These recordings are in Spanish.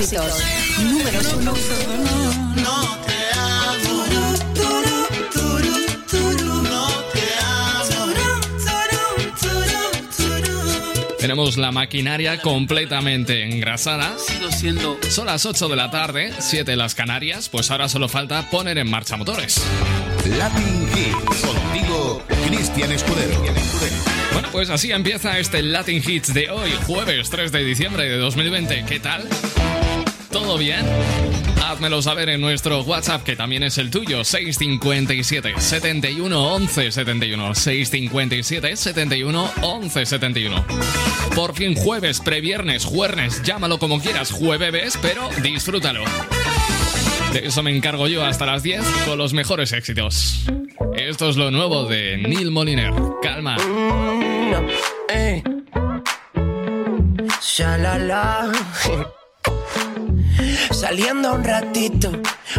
éxitos. Números uno. No te amo. Tenemos la maquinaria completamente engrasada. Sigo siendo. Son las 8 de la tarde, 7 las Canarias, pues ahora solo falta poner en marcha motores. Latin Hits, contigo, Cristian Escudero. Bueno, pues así empieza este Latin Hits de hoy, jueves 3 de diciembre de 2020. ¿Qué tal? ¿Todo bien? Házmelo saber en nuestro WhatsApp, que también es el tuyo, 657 71 11 71. 657 71 11 71. Por fin jueves, previernes, jueves, llámalo como quieras, jueves, pero disfrútalo. De eso me encargo yo hasta las 10 con los mejores éxitos. Esto es lo nuevo de Neil Moliner. Calma. Saliendo un ratito,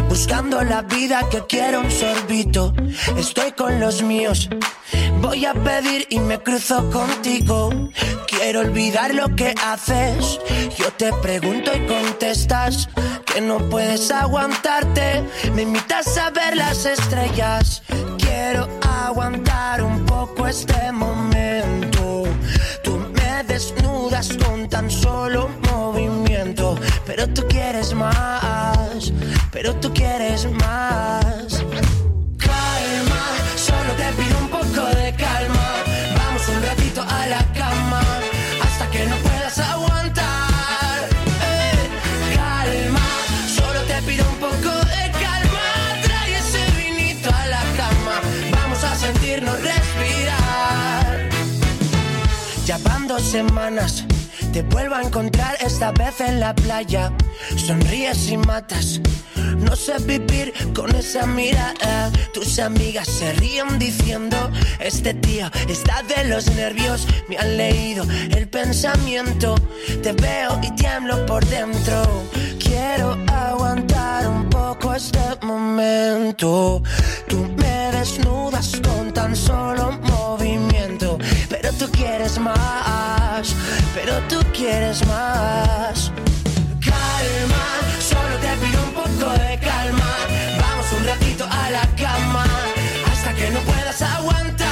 buscando la vida que quiero un sorbito. Estoy con los míos, voy a pedir y me cruzo contigo. Quiero olvidar lo que haces. Yo te pregunto y contestas que no puedes aguantarte. Me invitas a ver las estrellas. Quiero aguantar un poco este momento. Desnudas con tan solo movimiento pero tú quieres más, pero tú quieres más. Calma, solo te pido un poco de calma. Semanas te vuelvo a encontrar esta vez en la playa. Sonríes y matas. No sé vivir con esa mirada. Tus amigas se ríen diciendo: Este tío está de los nervios. Me han leído el pensamiento. Te veo y tiemblo por dentro. Quiero aguantar un poco este momento. Tú me desnudas con tan solo movimiento. Tú quieres más pero tú quieres más. Calma, solo te pido un poco de calma. Vamos un ratito a la cama hasta que no puedas aguantar.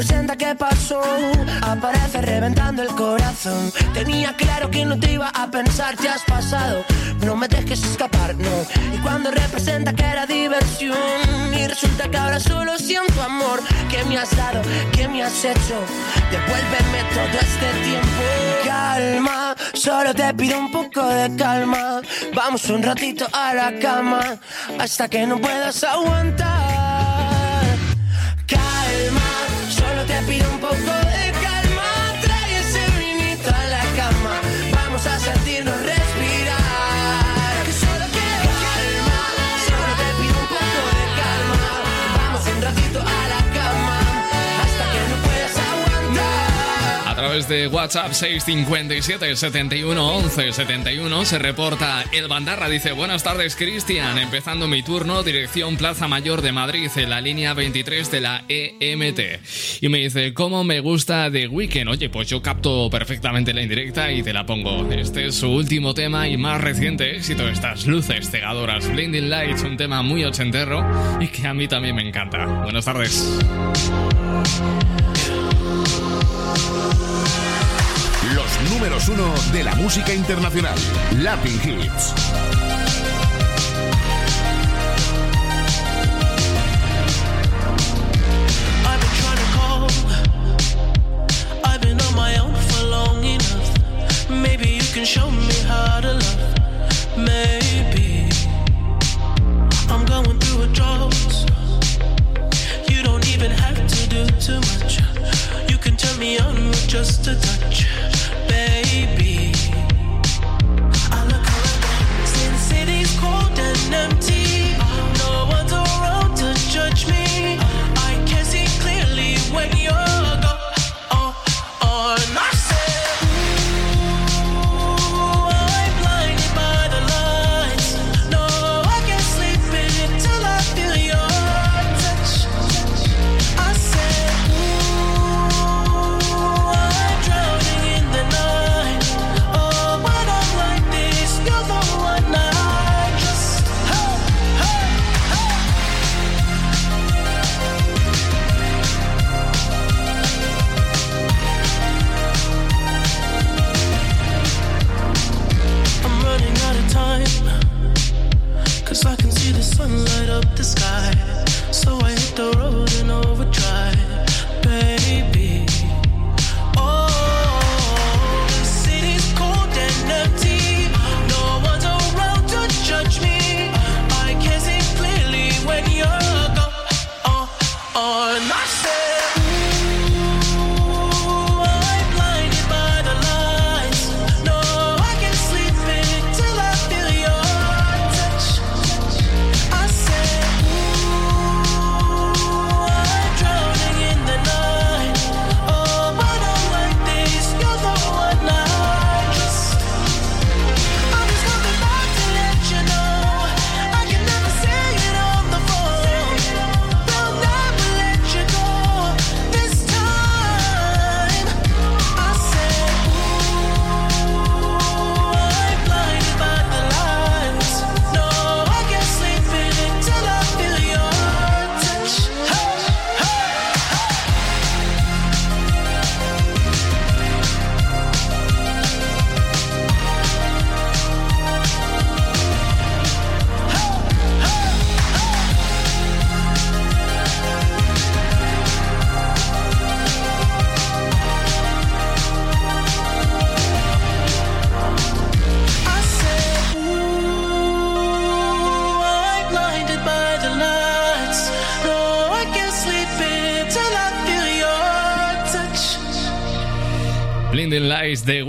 Representa que pasó, aparece reventando el corazón. Tenía claro que no te iba a pensar, te has pasado. No me dejes escapar, no. Y cuando representa que era diversión, y resulta que ahora solo siento amor. ¿Qué me has dado? ¿Qué me has hecho? Devuélveme todo este tiempo. Calma, solo te pido un poco de calma. Vamos un ratito a la cama, hasta que no puedas aguantar. Te pido un poco través de WhatsApp 657 71 11 71 se reporta El Bandarra. Dice: Buenas tardes, Cristian. Empezando mi turno, dirección Plaza Mayor de Madrid, en la línea 23 de la EMT. Y me dice: ¿Cómo me gusta The Weekend? Oye, pues yo capto perfectamente la indirecta y te la pongo. Este es su último tema y más reciente éxito: estas luces cegadoras. Blinding Lights, un tema muy ochenterro y que a mí también me encanta. Buenas tardes. Números uno de la música internacional, Latin Hits. I've been trying to call. I've been on my own for long enough. Maybe you can show me how to love. Maybe I'm going through a drought. You don't even have to do too much. You can turn me on with just a touch. De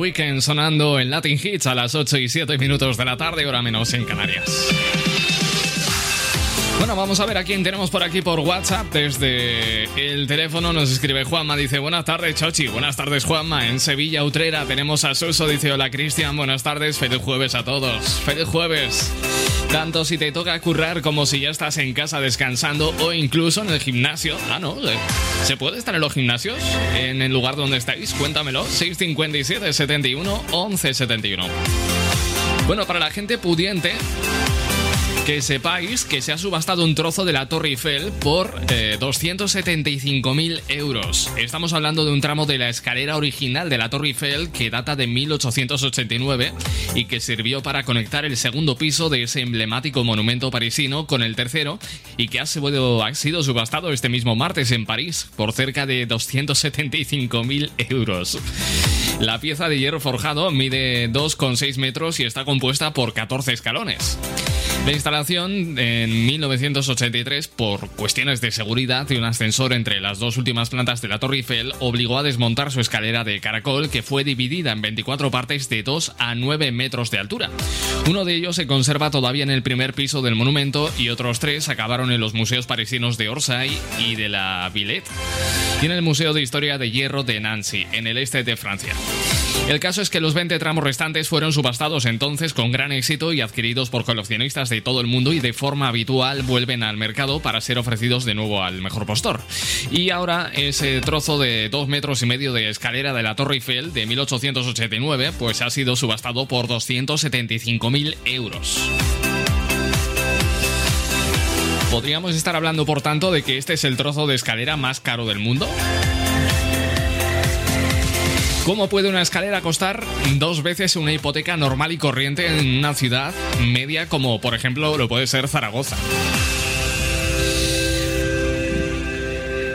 Weekend sonando en Latin Hits a las 8 y 7 minutos de la tarde, hora menos en Canarias. Vamos a ver a quién tenemos por aquí por WhatsApp. Desde el teléfono nos escribe Juanma, dice buenas tardes Chochi, buenas tardes Juanma. En Sevilla, Utrera, tenemos a Suso, dice hola Cristian, buenas tardes, feliz jueves a todos. Feliz jueves. Tanto si te toca currar como si ya estás en casa descansando o incluso en el gimnasio. Ah, no, eh, ¿se puede estar en los gimnasios? En el lugar donde estáis, cuéntamelo. 657 71 11 71. Bueno, para la gente pudiente, que sepáis que se ha subastado un trozo de la Torre Eiffel por eh, 275.000 euros. Estamos hablando de un tramo de la escalera original de la Torre Eiffel que data de 1889 y que sirvió para conectar el segundo piso de ese emblemático monumento parisino con el tercero y que ha sido, ha sido subastado este mismo martes en París por cerca de 275.000 euros. La pieza de hierro forjado mide 2,6 metros y está compuesta por 14 escalones. En 1983, por cuestiones de seguridad y un ascensor entre las dos últimas plantas de la Torre Eiffel, obligó a desmontar su escalera de caracol que fue dividida en 24 partes de 2 a 9 metros de altura. Uno de ellos se conserva todavía en el primer piso del monumento y otros tres acabaron en los museos parisinos de Orsay y de la Villette y en el Museo de Historia de Hierro de Nancy, en el este de Francia. El caso es que los 20 tramos restantes fueron subastados entonces con gran éxito y adquiridos por coleccionistas de todo el mundo y de forma habitual vuelven al mercado para ser ofrecidos de nuevo al mejor postor. Y ahora ese trozo de 2 metros y medio de escalera de la Torre Eiffel de 1889 pues ha sido subastado por 275.000 euros. ¿Podríamos estar hablando, por tanto, de que este es el trozo de escalera más caro del mundo? ¿Cómo puede una escalera costar dos veces una hipoteca normal y corriente en una ciudad media como por ejemplo lo puede ser Zaragoza?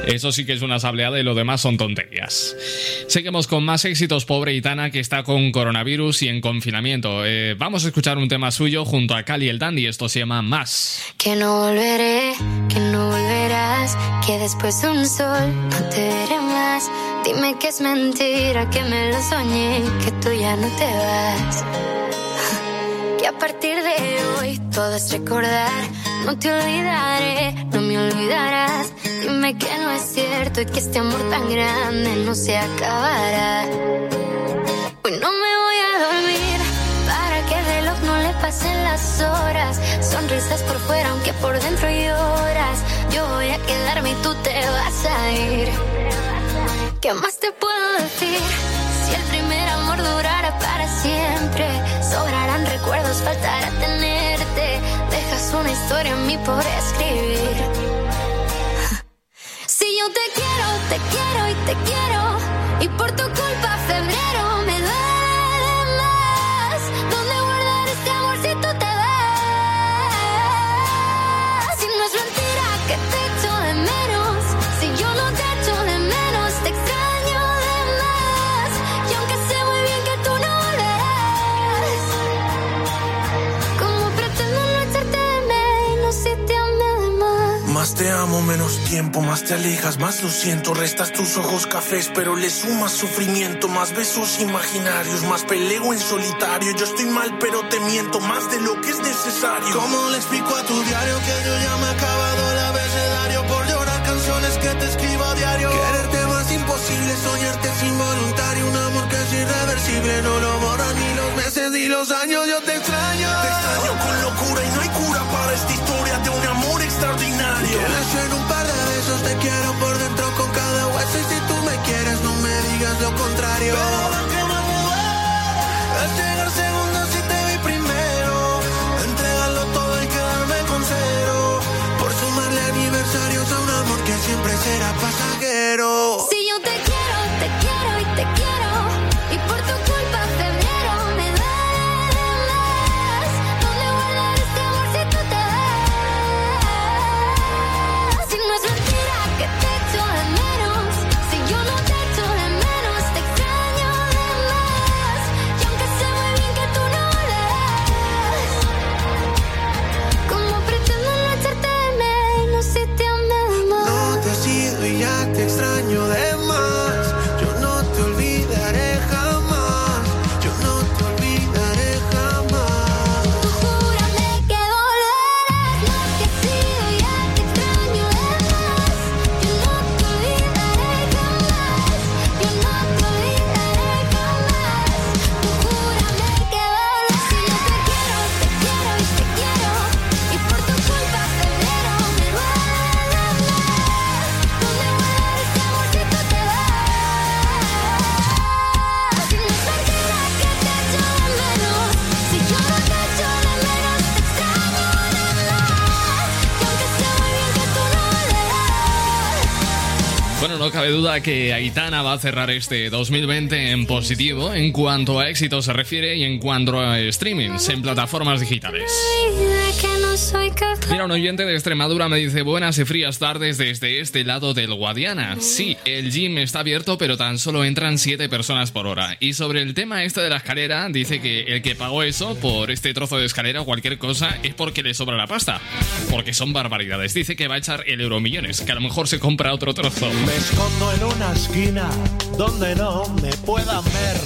Eso sí que es una sableada y lo demás son tonterías. Seguimos con más éxitos, pobre Itana, que está con coronavirus y en confinamiento. Eh, vamos a escuchar un tema suyo junto a Cali el Dandy, esto se llama Más. Que no volveré, que no volverás, que después de un sol no te veré más. Dime que es mentira, que me lo soñé, que tú ya no te vas. A partir de hoy todo es recordar, no te olvidaré, no me olvidarás. Dime que no es cierto y que este amor tan grande no se acabará. Hoy no me voy a dormir para que el reloj no le pasen las horas. Sonrisas por fuera aunque por dentro lloras. Yo voy a quedarme y tú te vas a ir. ¿Qué más te puedo decir? Si el primer amor durara para siempre, recuerdos, faltará tenerte. Dejas una historia en mí por escribir. Si yo te quiero, te quiero y te quiero, y por tu culpa febrero me duele te amo menos tiempo, más te alejas, más lo siento. Restas tus ojos cafés, pero le sumas sufrimiento. Más besos imaginarios, más peleo en solitario. Yo estoy mal, pero te miento más de lo que es necesario. ¿Cómo le explico a tu diario que yo ya me he acabado el abecedario por llorar canciones que te escribo a diario? Quererte más imposible, soñarte es involuntario. Un amor que es irreversible, no lo borran ni los meses ni los años. Yo te extraño, te extraño con locura y no hay cura para esta historia extraordinario. Que en un par de besos, te quiero por dentro con cada hueso. Y si tú me quieres, no me digas lo contrario. Pero lo que más me duele es llegar segundo si te vi primero. Entregarlo todo y quedarme con cero. Por sumarle aniversarios a un amor que siempre será pasajero. Si no cabe duda que Aitana va a cerrar este 2020 en positivo en cuanto a éxito se refiere y en cuanto a streamings en plataformas digitales. Soy capaz. Mira, un oyente de Extremadura me dice buenas y frías tardes desde este lado del Guadiana. Sí, el gym está abierto, pero tan solo entran 7 personas por hora. Y sobre el tema este de la escalera, dice que el que pagó eso por este trozo de escalera o cualquier cosa es porque le sobra la pasta. Porque son barbaridades. Dice que va a echar el euromillones, que a lo mejor se compra otro trozo. Me escondo en una esquina donde no me puedan ver.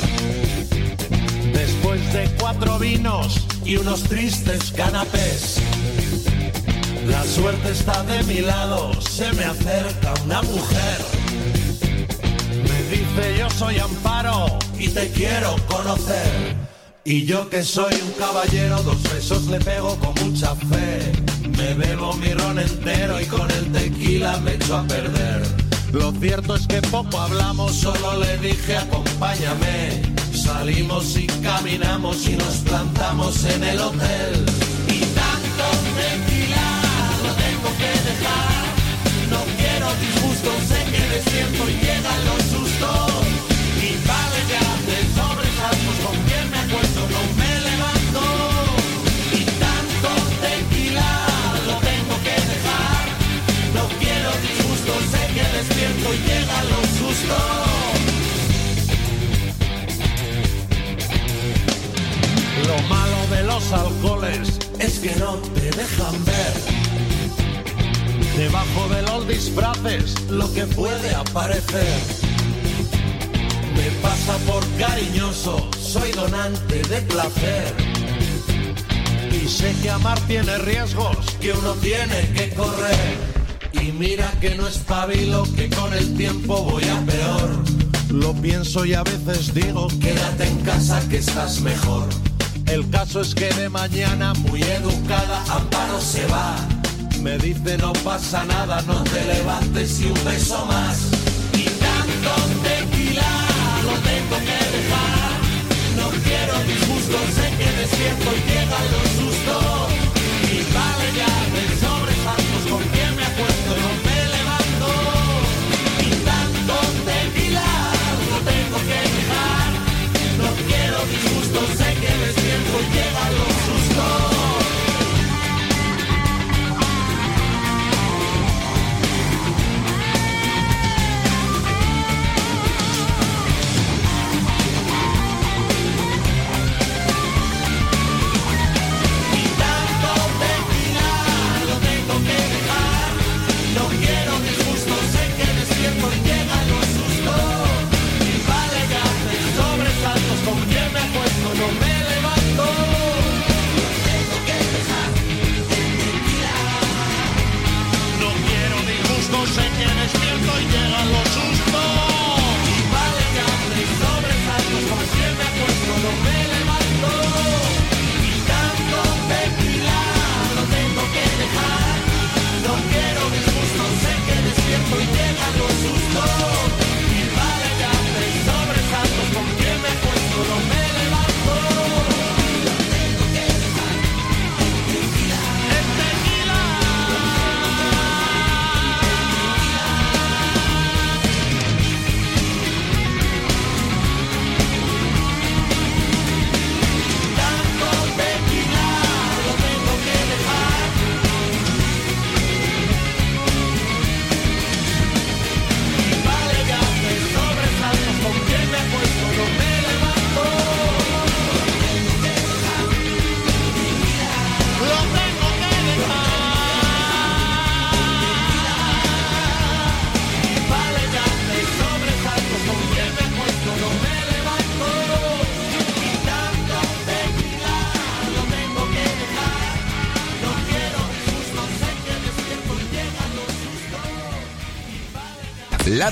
Después de cuatro vinos y unos tristes canapés. La suerte está de mi lado, se me acerca una mujer. Me dice yo soy Amparo y te quiero conocer. Y yo que soy un caballero, dos besos le pego con mucha fe. Me bebo mi ron entero y con el tequila me echo a perder. Lo cierto es que poco hablamos, solo le dije acompáñame. Salimos y caminamos y nos plantamos en el hotel. No quiero disgustos, sé que desiento y llegan los sustos. Y vale ya de sobresaltos, con quien me acuesto no me levanto. Y tanto tequila lo tengo que dejar. No quiero disgustos, sé que despierto y llegan los sustos. Lo malo de los alcoholes es que no te dejan ver. Debajo de los disfraces lo que puede aparecer. Me pasa por cariñoso, soy donante de placer. Y sé que amar tiene riesgos que uno tiene que correr. Y mira que no espabilo, que con el tiempo voy a peor. Lo pienso y a veces digo, quédate en casa que estás mejor. El caso es que de mañana, muy educada, Amparo se va. Me dice no pasa nada, no te levantes y un beso más. Y tanto tequila lo tengo que dejar. No quiero disgustos, sé que despierto y llegan los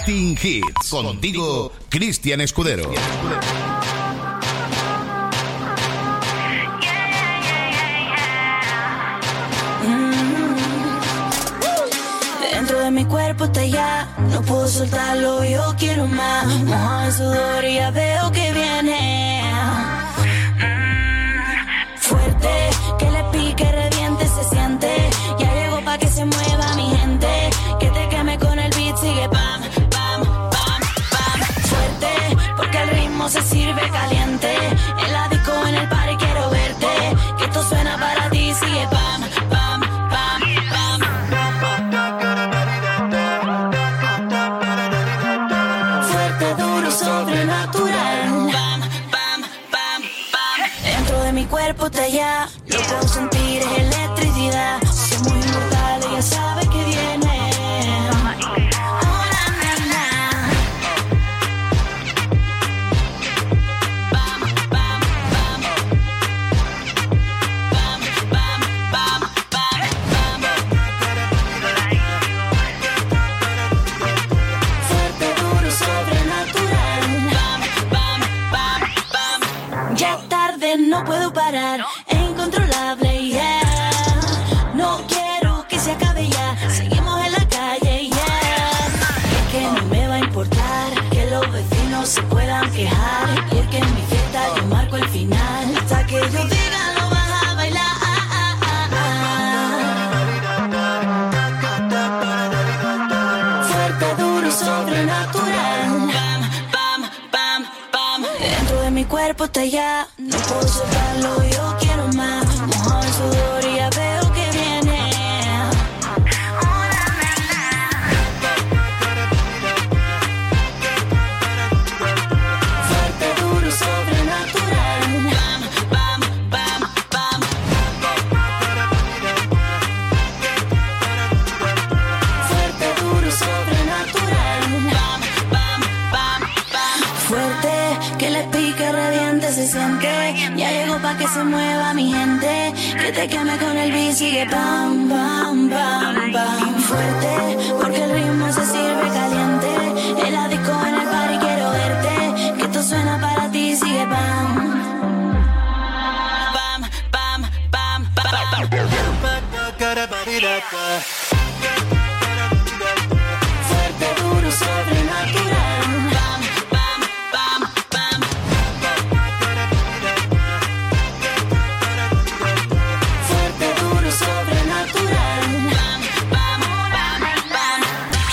Latin Hits. Contigo, Cristian Escudero. mi cuerpo está ya. No puedo soltarlo, yo quiero más. Mojado en sudor y ya veo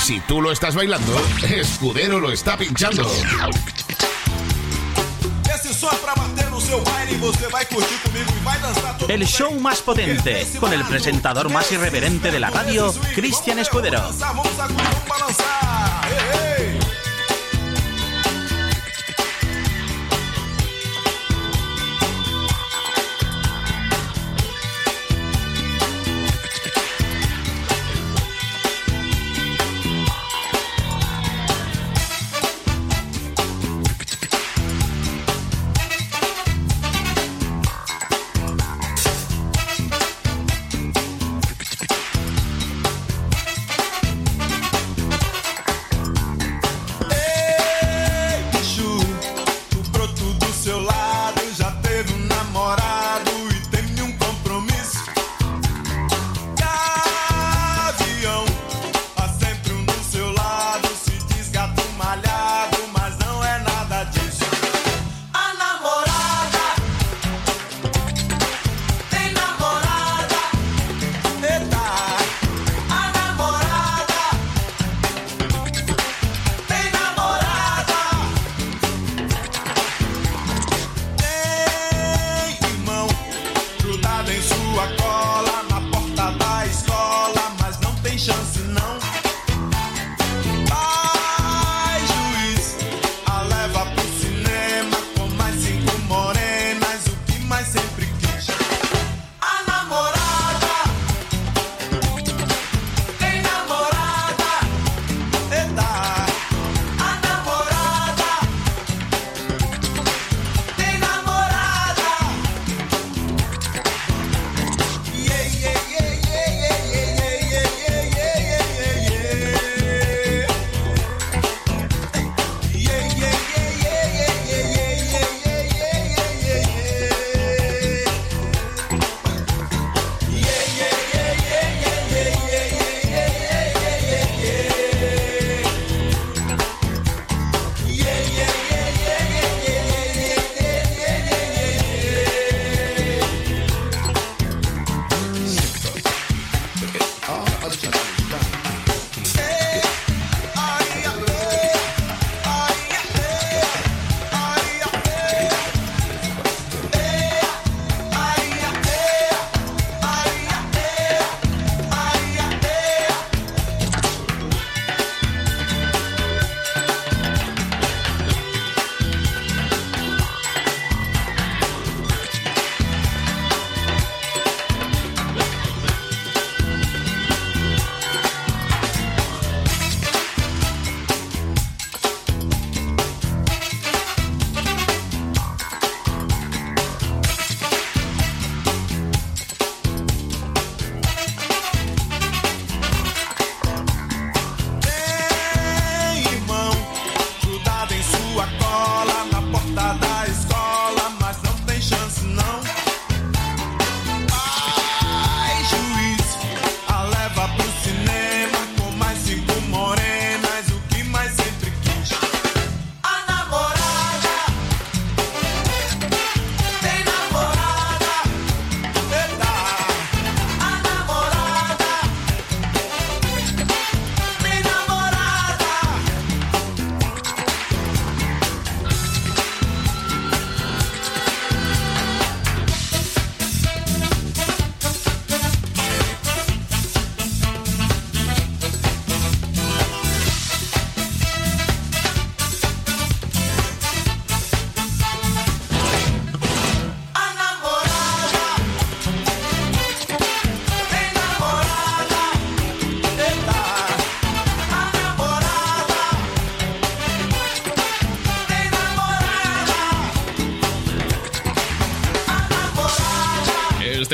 Si tú lo estás bailando, Escudero lo está pinchando. El show más potente, con el presentador más irreverente de la radio, Cristian Escudero.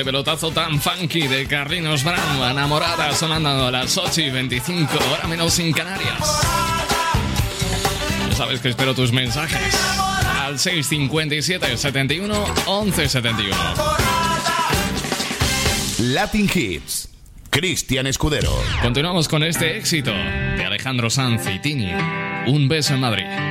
Este pelotazo tan funky de Carlinos Brown, enamorada, sonando a las 8 y 25, ahora menos en Canarias. Ya sabes que espero tus mensajes al 657 71 11 71. Latin Hits. Cristian Escudero. Continuamos con este éxito de Alejandro Sanz y Tini. Un beso en Madrid.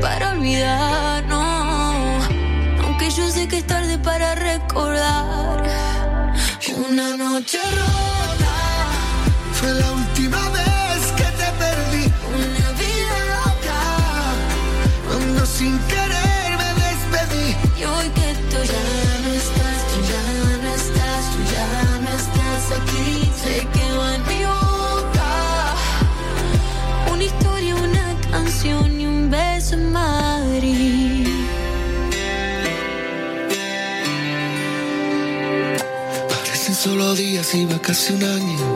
Para olvidarnos. Aunque yo sé que es tarde para recordar una noche rota. Fue la última vez y va casi un año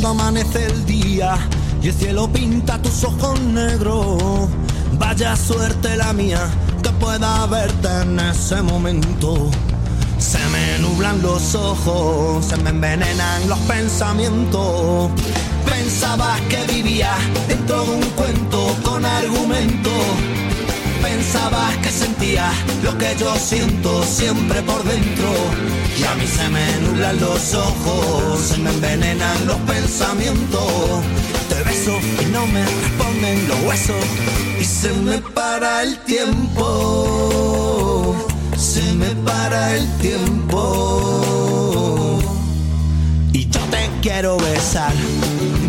Cuando amanece el día y el cielo pinta tus ojos negros, vaya suerte la mía que pueda verte en ese momento. Se me nublan los ojos, se me envenenan los pensamientos. Pensabas que vivía dentro de un cuento con argumento. Pensabas que sentía lo que yo siento siempre por dentro. Y a mí se me nublan los ojos, se me envenenan los pensamientos. Te beso y no me responden los huesos. Y se me para el tiempo. Se me para el tiempo. Y yo te quiero besar.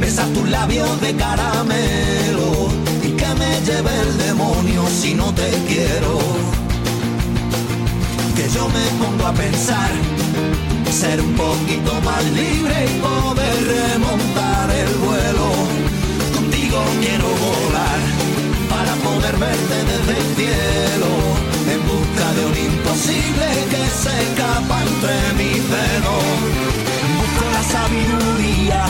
Besar tus labios de caramelo. Me lleve el demonio si no te quiero. Que yo me pongo a pensar. Ser un poquito más libre y poder remontar el vuelo. Contigo quiero volar para poder verte desde el cielo. En busca de un imposible que se escapa entre mis dedos. Busco la sabiduría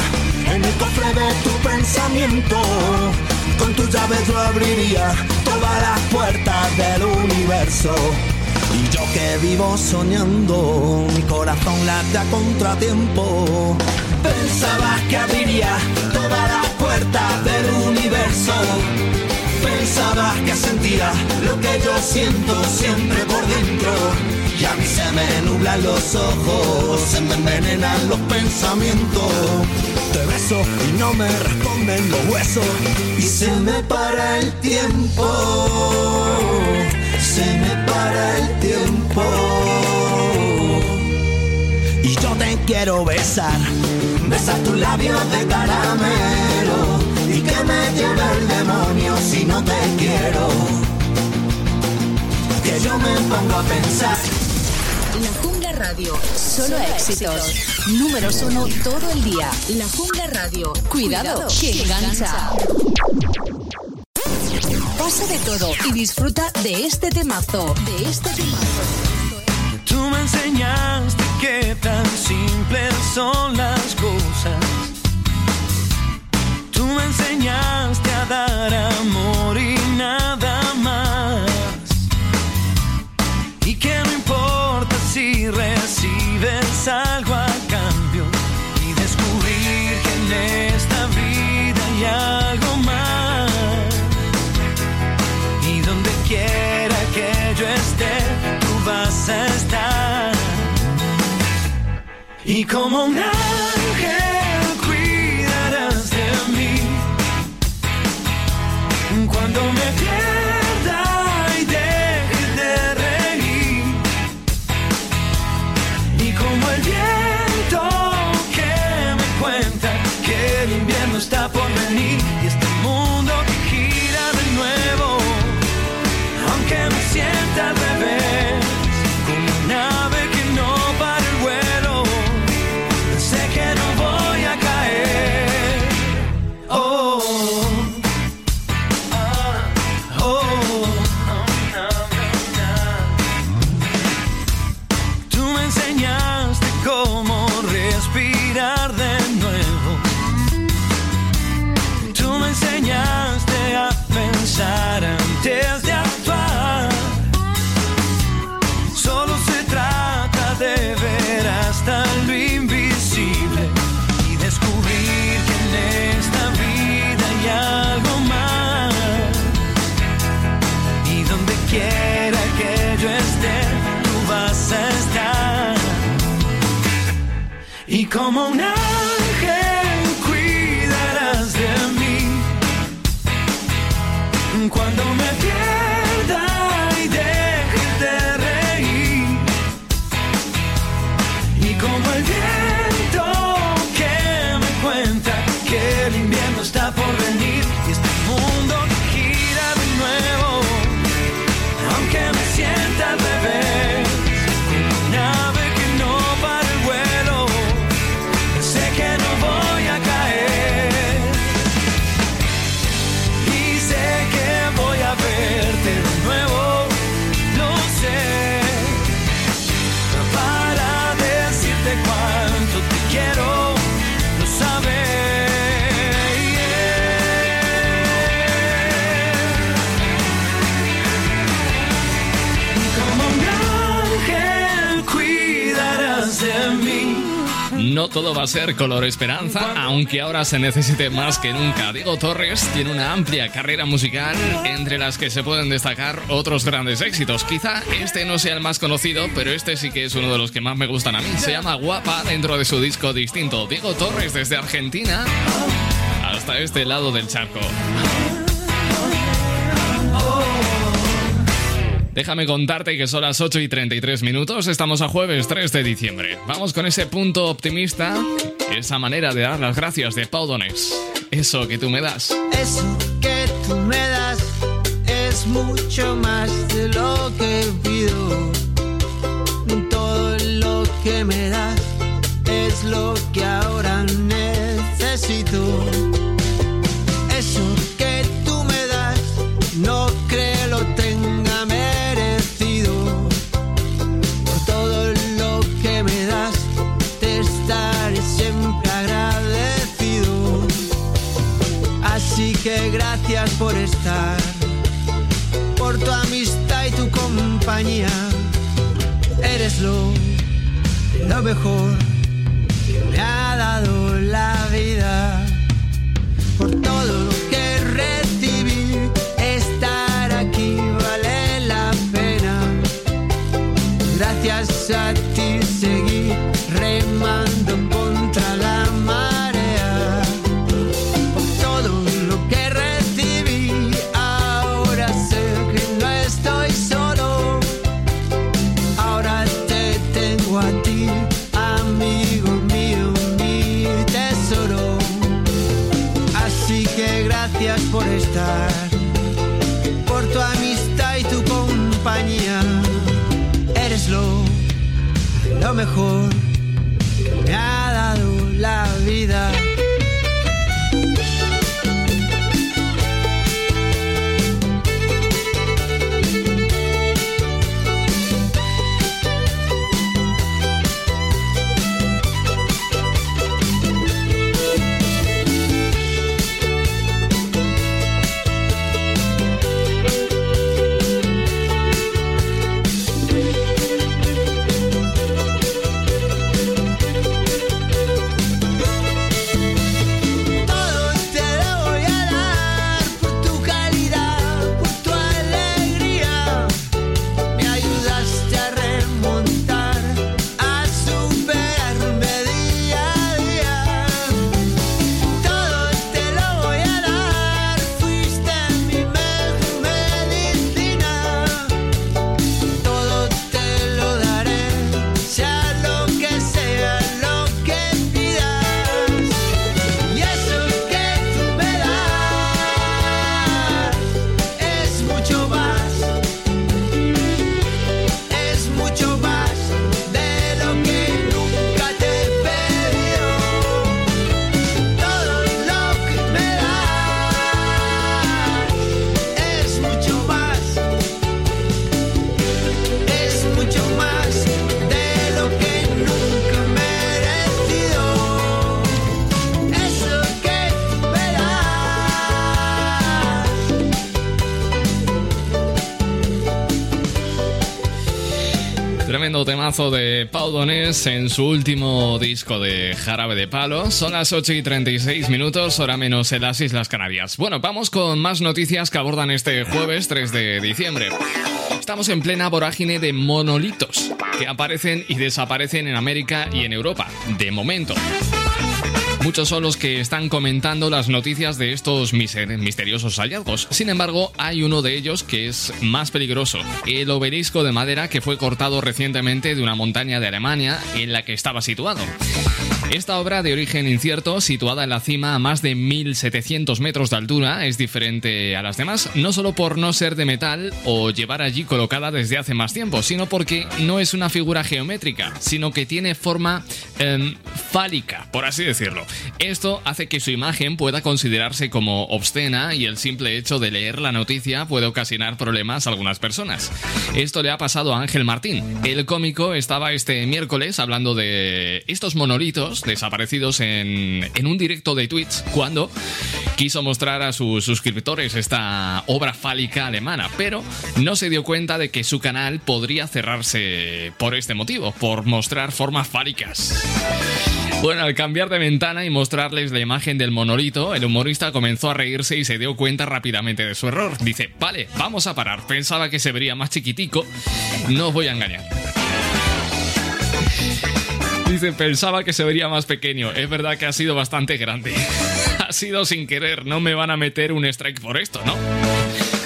en el cofre de tu pensamiento. Con tu llave yo abriría todas las puertas del universo. Y yo que vivo soñando, mi corazón late a contratiempo. Pensabas que abriría todas las puertas del universo. Pensabas que sentía lo que yo siento siempre por dentro. Y a mí se me nublan los ojos, se me envenenan los pensamientos. Te beso y no me responden los huesos. Y se me para el tiempo. Se me para el tiempo. Y yo te quiero besar. Besar tus labios de caramelo. Y que me lleve el demonio si no te quiero. Que yo me pongo a pensar. Radio, solo éxitos. Números uno todo el día. La Jungla Radio, cuidado, que engancha. Pasa de todo y disfruta de este temazo, de este temazo. Tú me enseñaste que tan simples son las cosas. Tú me enseñaste a dar amor y nada recibes algo a cambio. Y descubrir que en esta vida hay algo más. Y donde quiera que yo esté, tú vas a estar. Y como un ser color esperanza, aunque ahora se necesite más que nunca. Diego Torres tiene una amplia carrera musical, entre las que se pueden destacar otros grandes éxitos. Quizá este no sea el más conocido, pero este sí que es uno de los que más me gustan a mí. Se llama Guapa dentro de su disco distinto. Diego Torres desde Argentina hasta este lado del charco. Déjame contarte que son las 8 y 33 minutos, estamos a jueves 3 de diciembre. Vamos con ese punto optimista, esa manera de dar las gracias de Pau. Eso que tú me das. Eso que tú me das es mucho más de lo que pido. Lo mejor que me ha dado la vida. Por todo mejor temazo de Pau Donés en su último disco de Jarabe de Palo. Son las 8 y 36 minutos, hora menos en las Islas Canarias. Bueno, vamos con más noticias que abordan este jueves 3 de diciembre. Estamos en plena vorágine de monolitos que aparecen y desaparecen en América y en Europa, de momento. Muchos son los que están comentando las noticias de estos misteriosos hallazgos. Sin embargo, hay uno de ellos que es más peligroso. El obelisco de madera que fue cortado recientemente de una montaña de Alemania en la que estaba situado. Esta obra de origen incierto, situada en la cima a más de 1700 metros de altura, es diferente a las demás, no solo por no ser de metal o llevar allí colocada desde hace más tiempo, sino porque no es una figura geométrica, sino que tiene forma em, fálica, por así decirlo. Esto hace que su imagen pueda considerarse como obscena y el simple hecho de leer la noticia puede ocasionar problemas a algunas personas. Esto le ha pasado a Ángel Martín. El cómico estaba este miércoles hablando de estos monolitos desaparecidos en, en un directo de Twitch cuando quiso mostrar a sus suscriptores esta obra fálica alemana, pero no se dio cuenta de que su canal podría cerrarse por este motivo, por mostrar formas fálicas. Bueno, al cambiar de ventana y mostrarles la imagen del monolito, el humorista comenzó a reírse y se dio cuenta rápidamente de su error. Dice, vale, vamos a parar. Pensaba que se vería más chiquitico. No os voy a engañar. Dice, pensaba que se vería más pequeño. Es verdad que ha sido bastante grande. ha sido sin querer. No me van a meter un strike por esto, ¿no?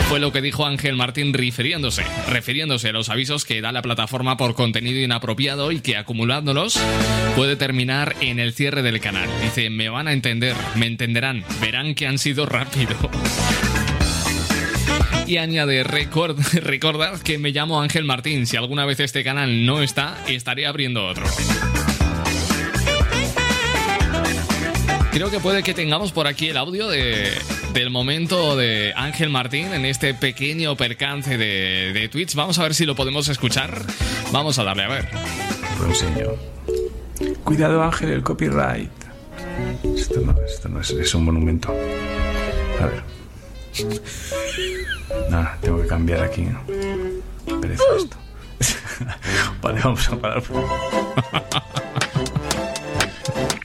Fue lo que dijo Ángel Martín refiriéndose, refiriéndose a los avisos que da la plataforma por contenido inapropiado y que acumulándolos puede terminar en el cierre del canal. Dice, me van a entender, me entenderán, verán que han sido rápido. Y añade, record, recordad que me llamo Ángel Martín, si alguna vez este canal no está, estaré abriendo otro. Creo que puede que tengamos por aquí el audio de, del momento de Ángel Martín en este pequeño percance de, de Twitch. Vamos a ver si lo podemos escuchar. Vamos a darle a ver. Lo enseño. Cuidado Ángel, el copyright. Esto no, esto no es, es un monumento. A ver. Nada, tengo que cambiar aquí. ¿no? Pereza esto. vale, vamos a parar.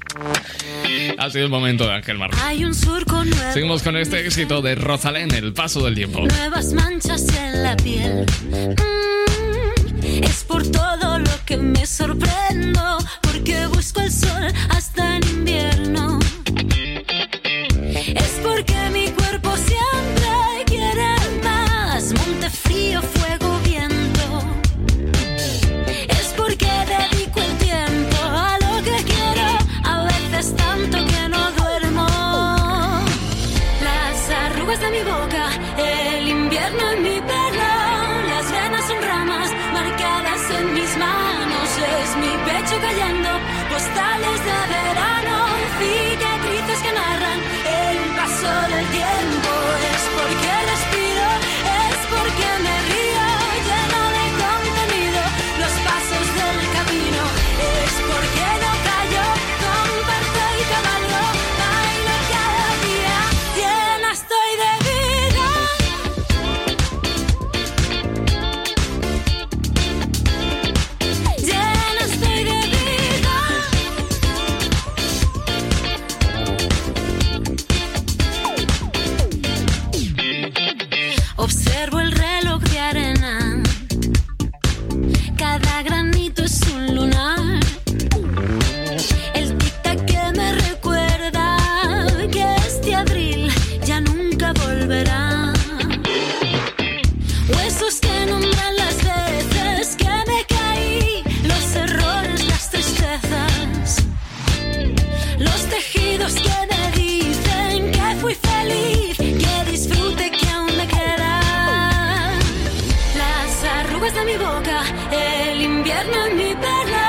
Ha sido el momento de Ángel Martín. Hay un surco nuevo. Seguimos con este éxito de Rosalén, El Paso del Tiempo. Nuevas manchas en la piel. Mm, es por todo lo que me sorprendo. Porque busco el sol hasta en invierno. Es porque mi cuerpo el invierno en mi pelo,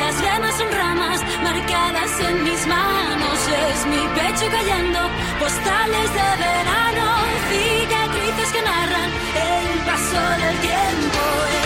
las ganas son ramas marcadas en mis manos, es mi pecho cayendo, postales de verano, cicatrices que narran el paso del tiempo.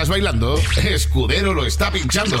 estás bailando, Escudero lo está pinchando.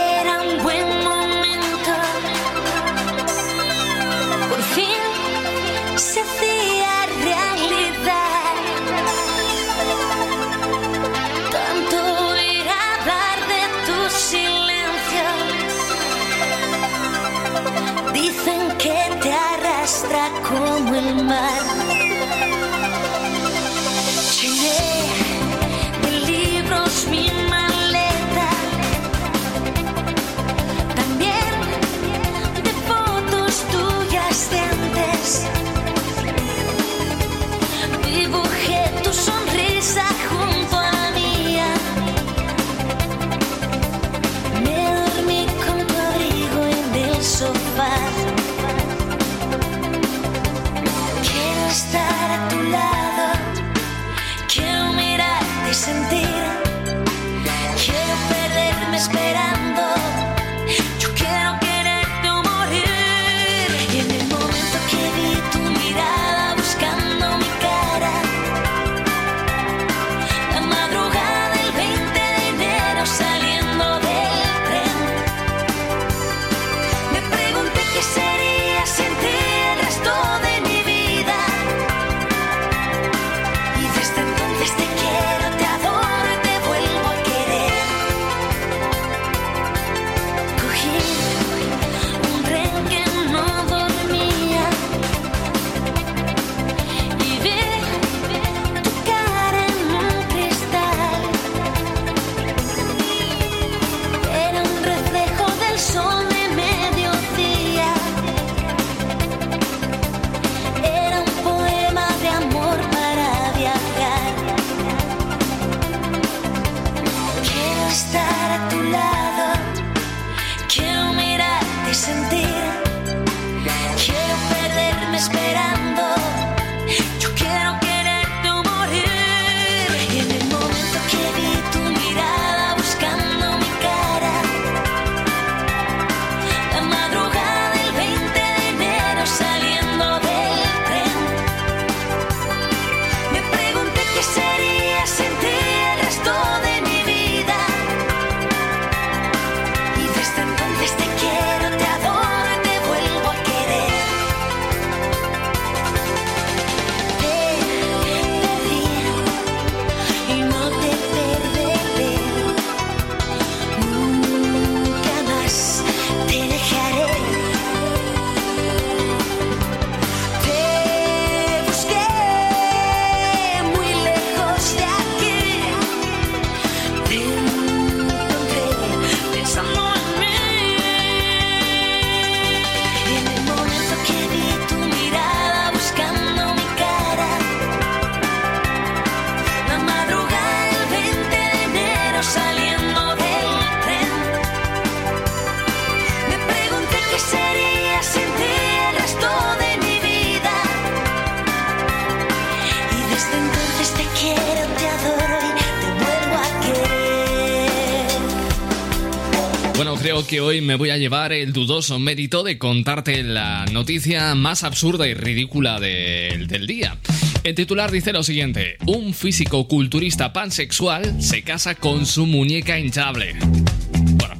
Bueno, creo que hoy me voy a llevar el dudoso mérito de contarte la noticia más absurda y ridícula de- del día. El titular dice lo siguiente: Un físico culturista pansexual se casa con su muñeca hinchable. Bueno,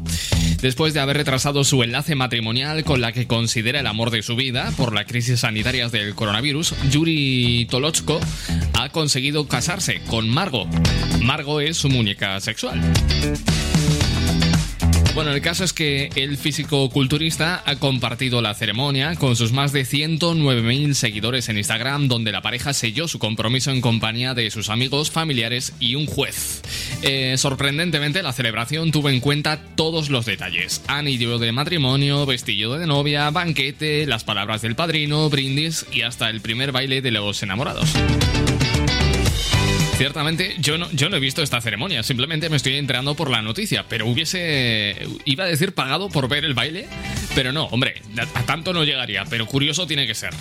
Después de haber retrasado su enlace matrimonial con la que considera el amor de su vida por las crisis sanitarias del coronavirus, Yuri Tolochko ha conseguido casarse con Margo. Margo es su muñeca sexual. Bueno, el caso es que el físico-culturista ha compartido la ceremonia con sus más de 109.000 seguidores en Instagram, donde la pareja selló su compromiso en compañía de sus amigos, familiares y un juez. Eh, sorprendentemente, la celebración tuvo en cuenta todos los detalles. Anillo de matrimonio, vestillo de novia, banquete, las palabras del padrino, brindis y hasta el primer baile de los enamorados. Ciertamente, yo no, yo no he visto esta ceremonia, simplemente me estoy enterando por la noticia, pero hubiese. iba a decir pagado por ver el baile, pero no, hombre, a, tanto no llegaría, pero curioso tiene que ser.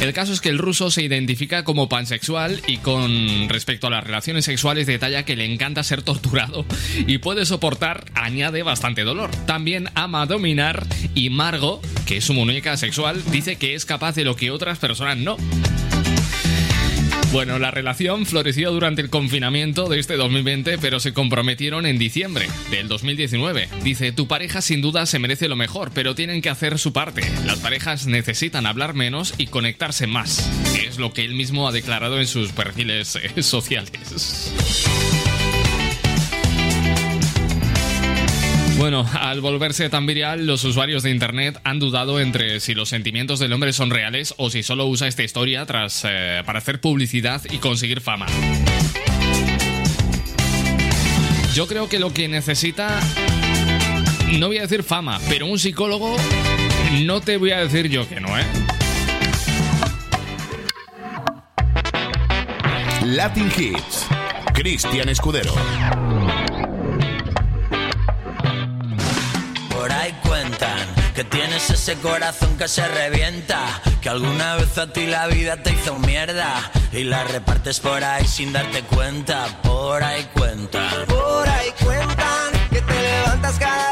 El caso es que el ruso se identifica como pansexual y con respecto a las relaciones sexuales detalla que le encanta ser torturado y puede soportar, añade, bastante dolor. También ama dominar y Margo, que es su muñeca sexual, dice que es capaz de lo que otras personas no. Bueno, la relación floreció durante el confinamiento de este 2020, pero se comprometieron en diciembre del 2019. Dice, tu pareja sin duda se merece lo mejor, pero tienen que hacer su parte. Las parejas necesitan hablar menos y conectarse más. Es lo que él mismo ha declarado en sus perfiles eh, sociales. Bueno, al volverse tan viral, los usuarios de internet han dudado entre si los sentimientos del hombre son reales o si solo usa esta historia tras eh, para hacer publicidad y conseguir fama. Yo creo que lo que necesita, no voy a decir fama, pero un psicólogo, no te voy a decir yo que no, ¿eh? Latin Hits. Cristian Escudero. Que tienes ese corazón que se revienta, que alguna vez a ti la vida te hizo mierda y la repartes por ahí sin darte cuenta. Por ahí cuentan. Por ahí cuentan que te levantas cada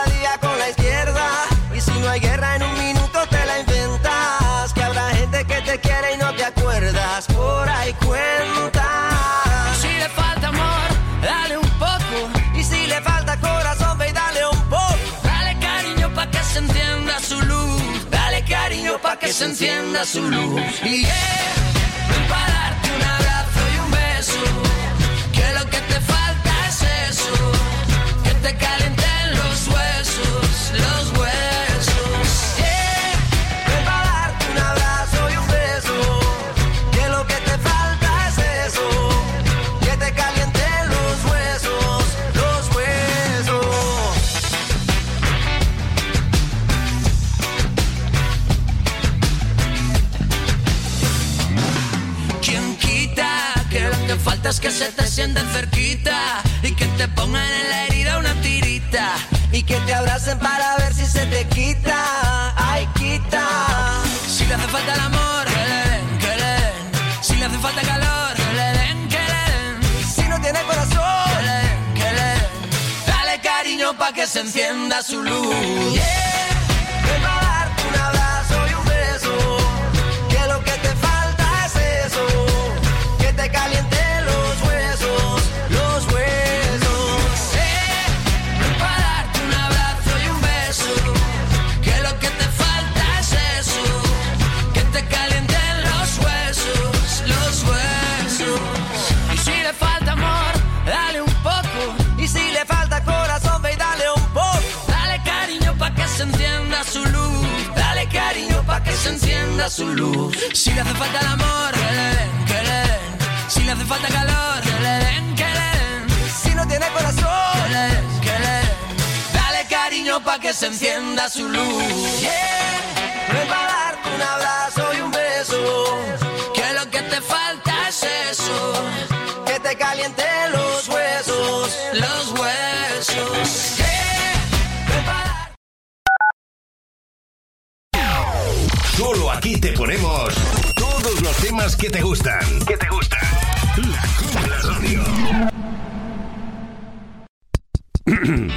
se encienda su luz. Y yeah, ven pa' darte un abrazo y un beso. Que lo que te falta es eso. Que te cerquita y que te pongan en la herida una tirita y que te abracen para ver si se te quita. Ay, quita. Si le hace falta el amor, que le den, le den. Si le hace falta calor, que le den, le den. Si no tiene corazón, que le den, le den. Dale cariño pa' que se encienda su luz. Yeah, se encienda su luz. Si le hace falta el amor, que le den, que le den. Si le hace falta calor, que le den, que le den. Si no tiene corazón, que le den, que le den. Dale cariño pa' que se encienda su luz. Yeah, ven pa' darte un abrazo y un beso. Que lo que te falta es eso. Que te calienten los huesos, los huesos. Que te gustan. Que te gustan. La Radio.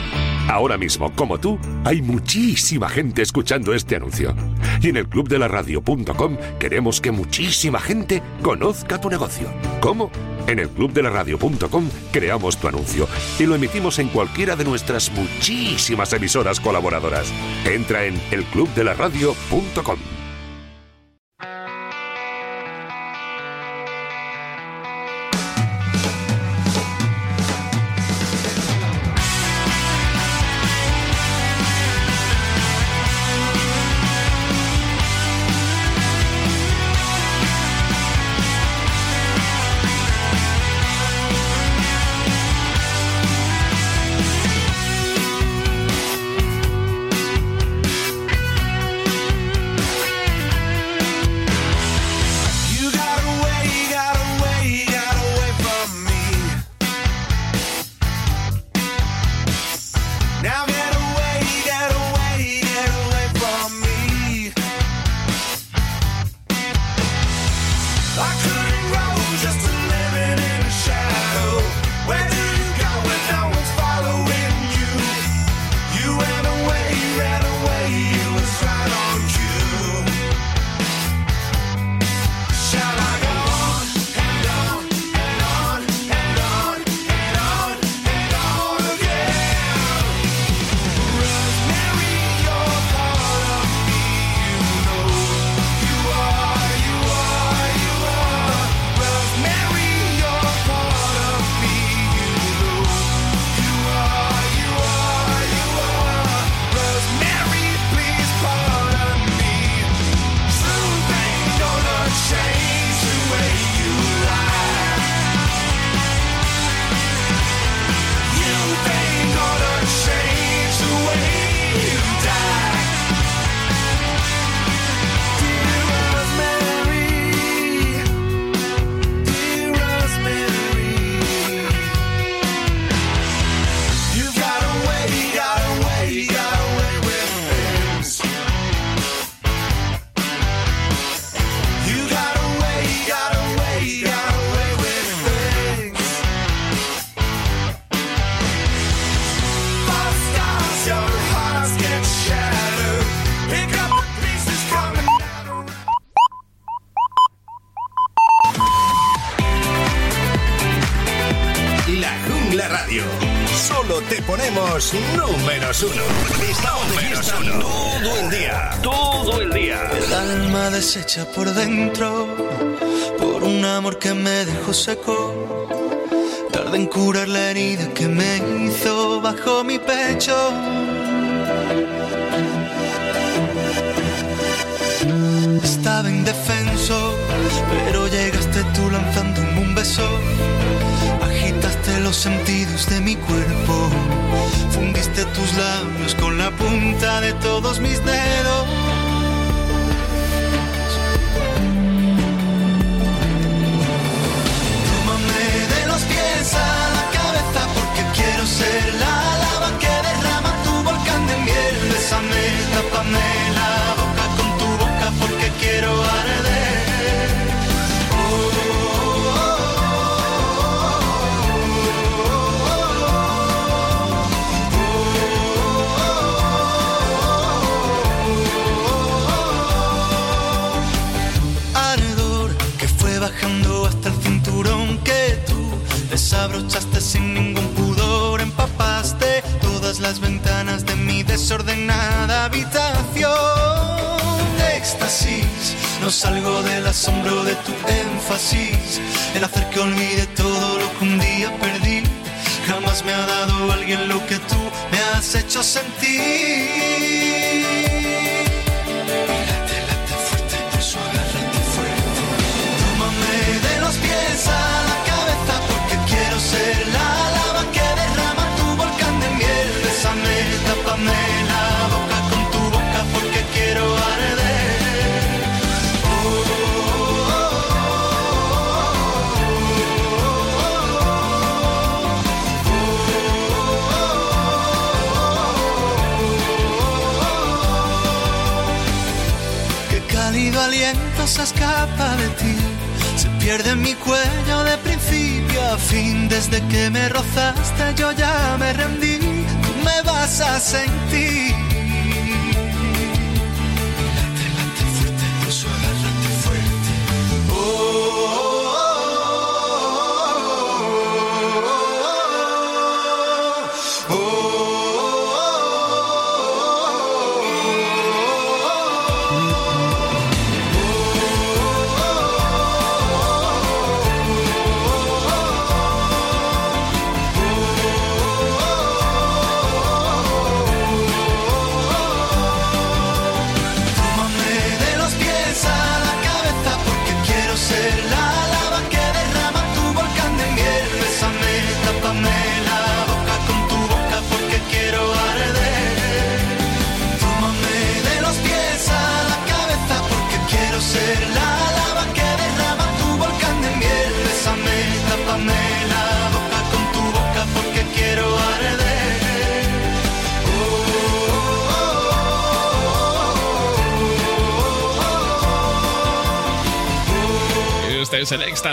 Ahora mismo, como tú, hay muchísima gente escuchando este anuncio. Y en el clubdelaradio.com queremos que muchísima gente conozca tu negocio. ¿Cómo? En el clubdelaradio.com creamos tu anuncio y lo emitimos en cualquiera de nuestras muchísimas emisoras colaboradoras. Entra en elclubdelaradio.com. deshecha por dentro por un amor que me dejó seco. Tarde en curar la herida que me hizo bajo mi pecho. Habitación. Éxtasis, no salgo del asombro de tu énfasis, el hacer que olvide todo lo que un día perdí. Jamás me ha dado alguien lo que tú me has hecho sentir. Se escapa de ti. Se pierde mi cuello de principio a fin. Desde que me rozaste yo ya me rendí. Tú me vas a sentir.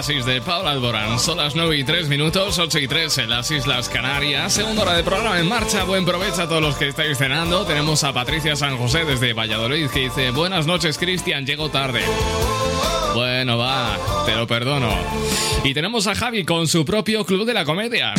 Éxtasis de Paula Alborán. Son las 9 y 3 minutos, 8 y 3 en las Islas Canarias. Segunda hora de programa en marcha. Buen provecho a todos los que estáis cenando. Tenemos a Patricia San José desde Valladolid que dice: Buenas noches, Cristian. Llego tarde. Bueno, va, te lo perdono. Y tenemos a Javi con su propio club de la comedia.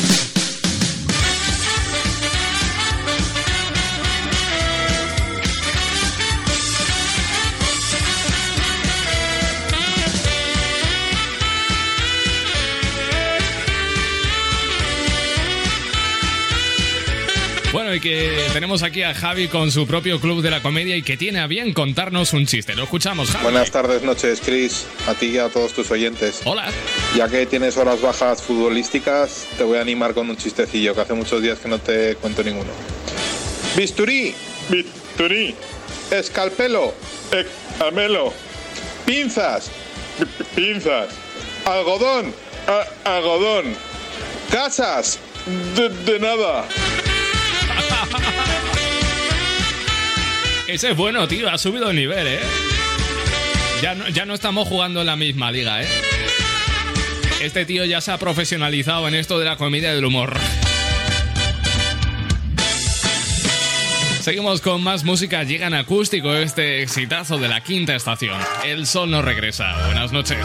Y que tenemos aquí a Javi con su propio club de la comedia y que tiene a bien contarnos un chiste. Lo escuchamos, Javi. Buenas tardes, noches, Chris, a ti y a todos tus oyentes. Hola. Ya que tienes horas bajas futbolísticas, te voy a animar con un chistecillo, que hace muchos días que no te cuento ninguno. Bisturí, bisturí. Escalpelo, escalpelo. Pinzas, pi- pinzas. Algodón, a- algodón. Casas, de, de nada. Ese es bueno, tío. Ha subido el nivel, ¿eh? Ya no, ya no estamos jugando en la misma liga, ¿eh? Este tío ya se ha profesionalizado en esto de la comedia y del humor. Seguimos con más música. Llega acústico este exitazo de la quinta estación. El sol no regresa. Buenas noches.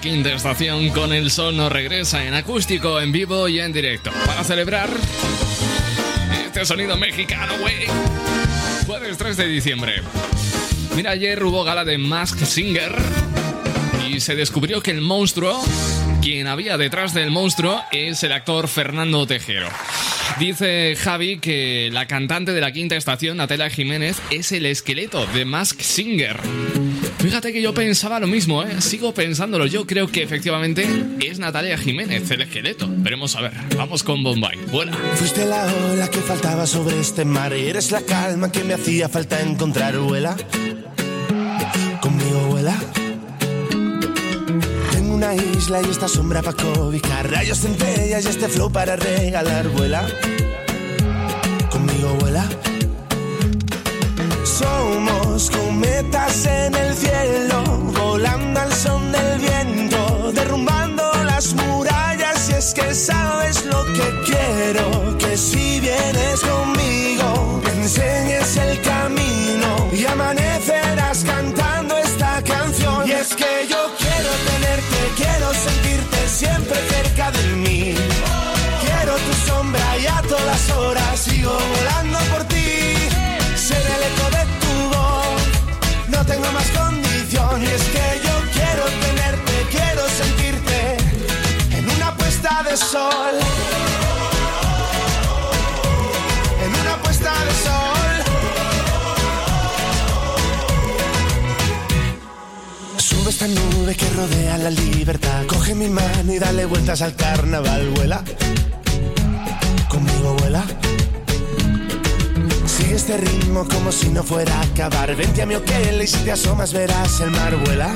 Quinta estación con el sol no regresa en acústico, en vivo y en directo. Para celebrar este sonido mexicano, güey. Jueves 3 de diciembre. Mira, ayer hubo gala de Mask Singer y se descubrió que el monstruo, quien había detrás del monstruo, es el actor Fernando Tejero. Dice Javi que la cantante de la quinta estación, Natalia Jiménez, es el esqueleto de Mask Singer. Fíjate que yo pensaba lo mismo, ¿eh? Sigo pensándolo. Yo creo que efectivamente es Natalia Jiménez el esqueleto. Veremos a ver. Vamos con Bombay. Vuela. Fuiste la ola que faltaba sobre este mar y eres la calma que me hacía falta encontrar, vuela. Conmigo vuela. Tengo una isla y esta sombra para cobijar, rayos centellas y este flow para regalar, vuela. Conmigo vuela. Somos cometas en el cielo, volando al son del viento, derrumbando las murallas. Y es que sabes lo que quiero, que si vienes conmigo, me enseñes el camino y amanecerás cantando esta canción. Y es que yo quiero tenerte, quiero sentirte siempre cerca de mí. Quiero tu sombra y a todas horas sigo volando por ti. De sol. En una puesta de sol. Sube esta nube que rodea la libertad. Coge mi mano y dale vueltas al carnaval, vuela. Conmigo vuela. Sigue este ritmo como si no fuera a acabar. Vente a mi hotel y si te asomas verás el mar, vuela.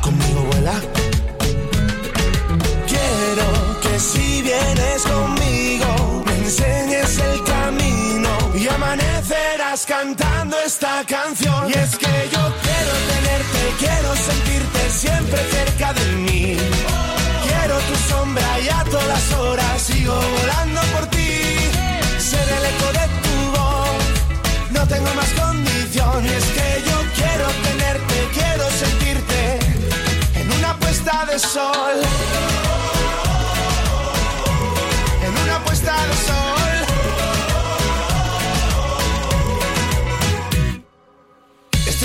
Conmigo vuela. Si vienes conmigo me enseñes el camino y amanecerás cantando esta canción. Y es que yo quiero tenerte, quiero sentirte siempre cerca de mí. Quiero tu sombra y a todas horas sigo volando por ti. Ser el eco de tu voz, no tengo más condición. Y es que yo quiero tenerte, quiero sentirte en una puesta de sol.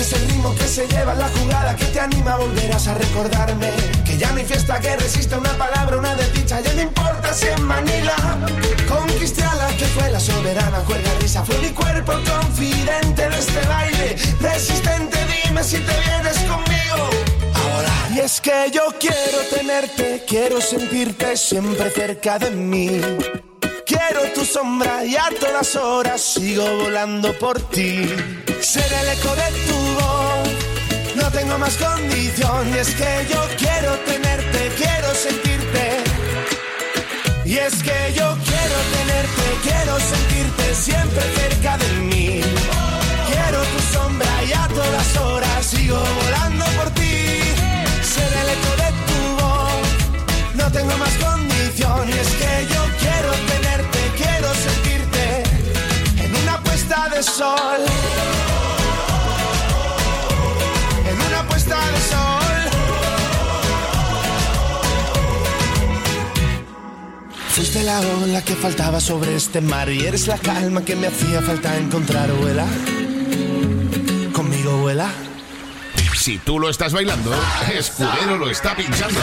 Este es el ritmo que se lleva la jugada que te anima, volverás a recordarme que ya no hay fiesta que resista una palabra, una desdicha, ya no importa si en Manila conquisté a la que fue la soberana, cuelga risa, fue mi cuerpo confidente de este baile, resistente, dime si te vienes conmigo. Ahora, y es que yo quiero tenerte, quiero sentirte siempre cerca de mí. Quiero tu sombra y a todas horas sigo volando por ti. Ser el eco de tu tengo más condición. Y es que yo quiero tenerte, Fuiste la ola que faltaba sobre este mar y eres la calma que me hacía falta encontrar, vuela. Conmigo vuela. Si tú lo estás bailando, Escudero lo está pinchando.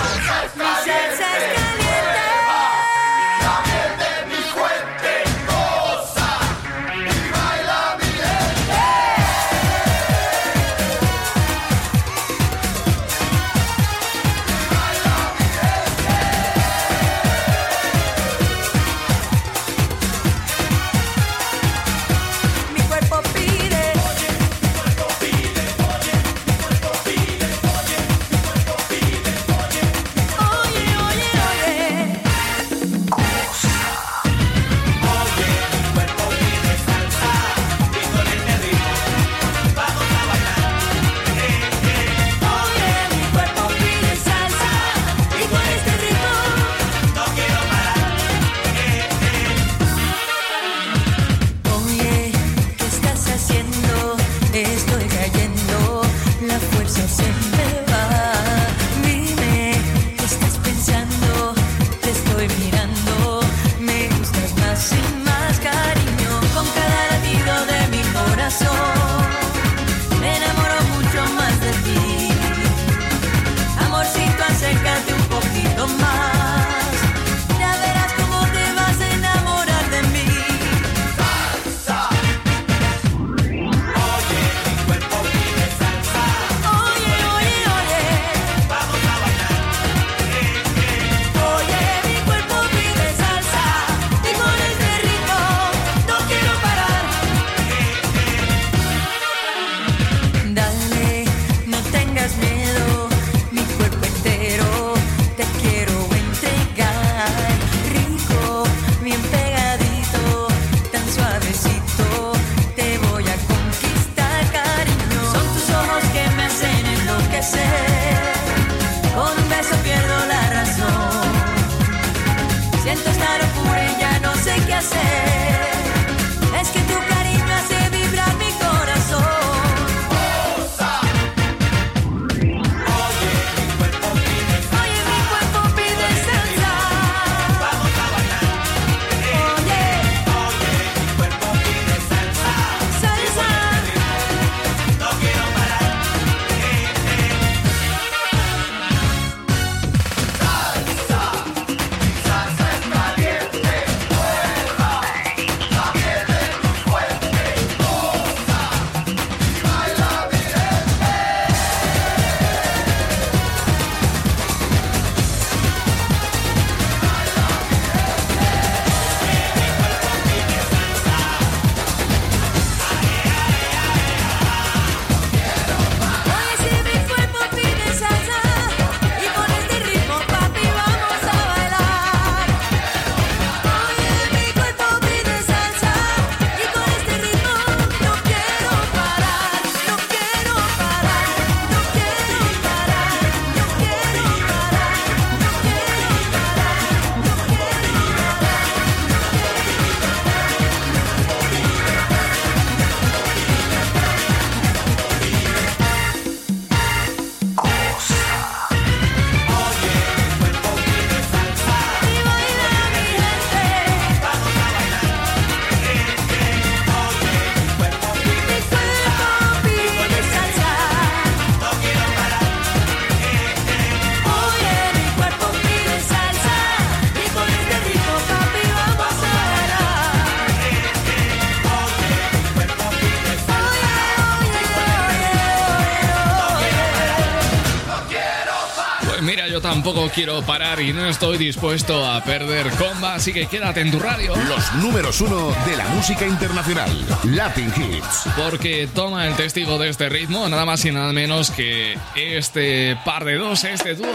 Quiero parar y no estoy dispuesto a perder comba, así que quédate en tu radio. Los números uno de la música internacional, Latin Hits. Porque toma el testigo de este ritmo, nada más y nada menos que este par de dos, este dúo,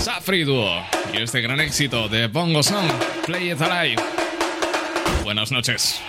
Safri Duo, y este gran éxito de Bongo Song, Play It Alive. Buenas noches.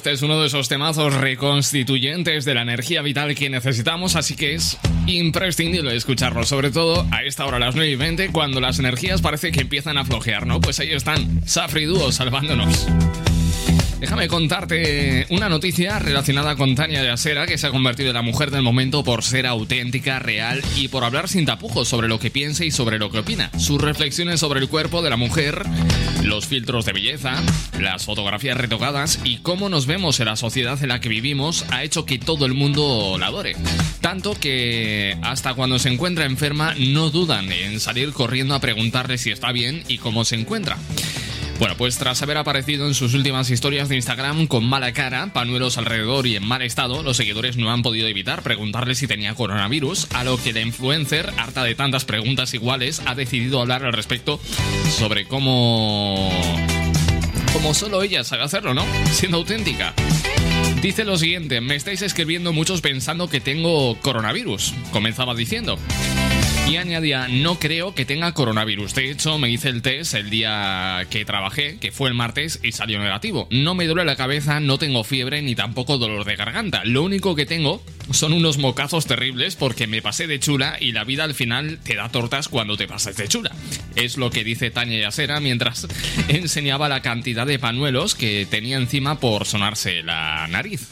Este es uno de esos temazos reconstituyentes de la energía vital que necesitamos, así que es imprescindible escucharlo, sobre todo a esta hora, las 9 y 20, cuando las energías parece que empiezan a flojear, ¿no? Pues ahí están, Safri Duo salvándonos. Déjame contarte una noticia relacionada con Tania Yasera, que se ha convertido en la mujer del momento por ser auténtica, real y por hablar sin tapujos sobre lo que piensa y sobre lo que opina. Sus reflexiones sobre el cuerpo de la mujer, los filtros de belleza, las fotografías retocadas y cómo nos vemos en la sociedad en la que vivimos ha hecho que todo el mundo la adore. Tanto que hasta cuando se encuentra enferma no dudan en salir corriendo a preguntarle si está bien y cómo se encuentra. Bueno, pues tras haber aparecido en sus últimas historias de Instagram con mala cara, panuelos alrededor y en mal estado, los seguidores no han podido evitar preguntarle si tenía coronavirus, a lo que la influencer, harta de tantas preguntas iguales, ha decidido hablar al respecto sobre cómo... como solo ella sabe hacerlo, ¿no? Siendo auténtica. Dice lo siguiente, me estáis escribiendo muchos pensando que tengo coronavirus, comenzaba diciendo. Y añadía, no creo que tenga coronavirus. De hecho, me hice el test el día que trabajé, que fue el martes, y salió negativo. No me duele la cabeza, no tengo fiebre ni tampoco dolor de garganta. Lo único que tengo son unos mocazos terribles porque me pasé de chula y la vida al final te da tortas cuando te pasas de chula. Es lo que dice Tania Yasera mientras enseñaba la cantidad de panuelos que tenía encima por sonarse la nariz.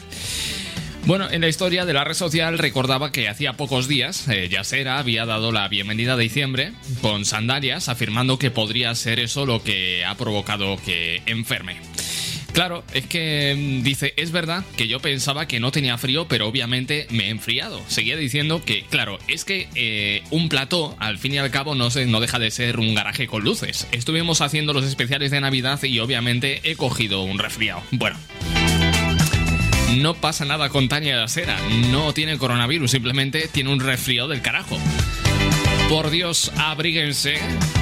Bueno, en la historia de la red social recordaba que hacía pocos días eh, Yasera había dado la bienvenida a diciembre con sandalias, afirmando que podría ser eso lo que ha provocado que enferme. Claro, es que mm, dice, es verdad que yo pensaba que no tenía frío, pero obviamente me he enfriado. Seguía diciendo que, claro, es que eh, un plató, al fin y al cabo, no, se, no deja de ser un garaje con luces. Estuvimos haciendo los especiales de Navidad y obviamente he cogido un resfriado. Bueno. No pasa nada con Tania de la Sera, no tiene coronavirus, simplemente tiene un resfriado del carajo. Por Dios, abríguense,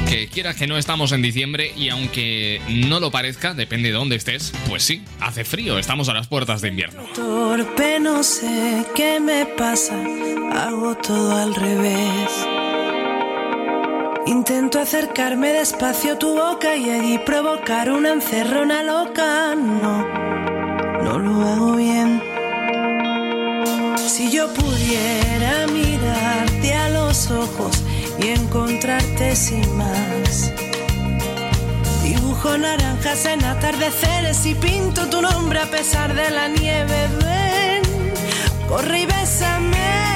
que quieras que no estamos en diciembre y aunque no lo parezca, depende de dónde estés, pues sí, hace frío, estamos a las puertas de invierno. Torpe no sé qué me pasa, hago todo al revés. Intento acercarme despacio a tu boca y allí provocar una encerrona loca. No, no lo hago bien. Si yo pudiera mirarte a los ojos y encontrarte sin más. Dibujo naranjas en atardeceres y pinto tu nombre a pesar de la nieve. Ven, corre y bésame.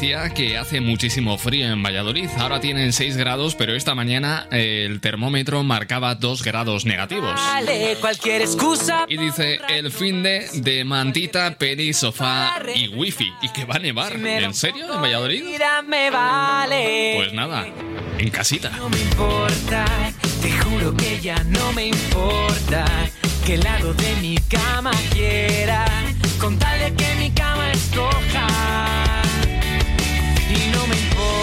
Patricia que hace muchísimo frío en Valladolid. Ahora tienen 6 grados, pero esta mañana el termómetro marcaba 2 grados negativos. Vale, cualquier excusa. Y dice el fin de, de mantita, peli, sofá y wifi. Y que va a nevar. ¿En serio? ¿En Valladolid? Pues nada, en casita. No me importa, te juro que ya no me importa que el lado de mi cama quiera, con tal de que mi cama escoja.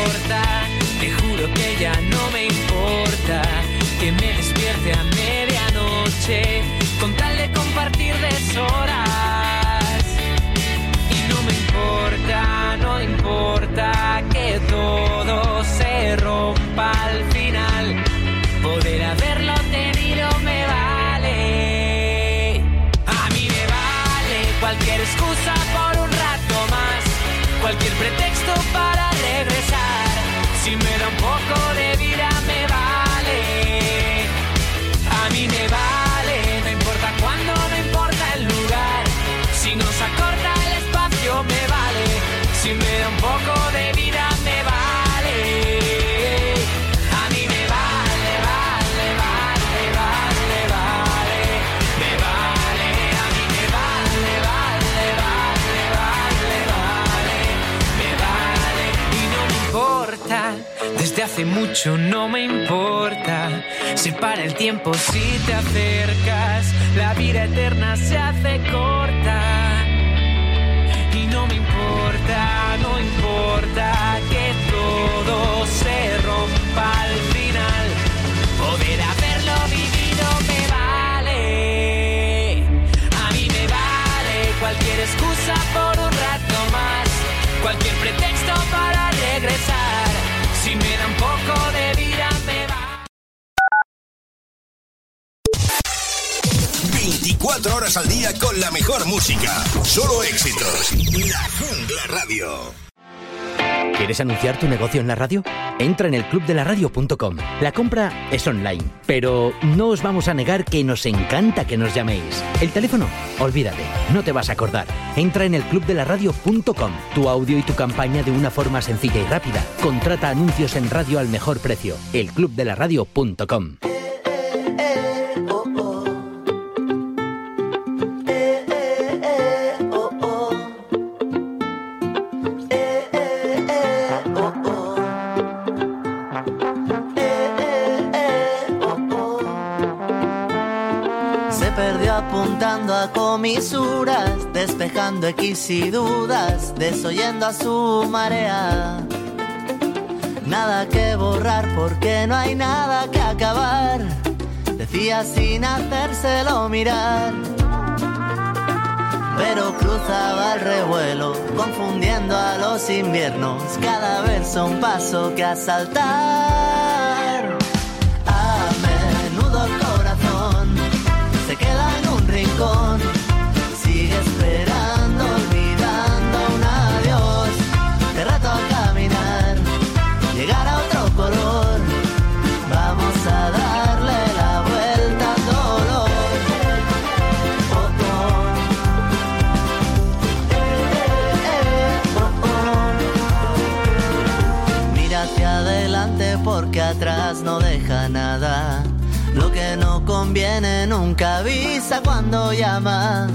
Importa, te juro que ya no me importa que me mucho no me importa. Se para el tiempo si te acercas. La vida eterna se hace corta. 24 horas al día con la mejor música. Solo éxitos. La Jungla Radio. ¿Quieres anunciar tu negocio en la radio? Entra en el clubdelaradio.com. La compra es online, pero no os vamos a negar que nos encanta que nos llaméis. El teléfono, olvídate, no te vas a acordar. Entra en el clubdelaradio.com. Tu audio y tu campaña de una forma sencilla y rápida. Contrata anuncios en radio al mejor precio. elclubdelaradio.com. Se a comisuras, despejando X y dudas, desoyendo a su marea. Nada que borrar porque no hay nada que acabar, decía sin hacérselo mirar. Pero cruzaba el revuelo, confundiendo a los inviernos, cada verso un paso que asaltar. Conviene nunca avisa cuando llama.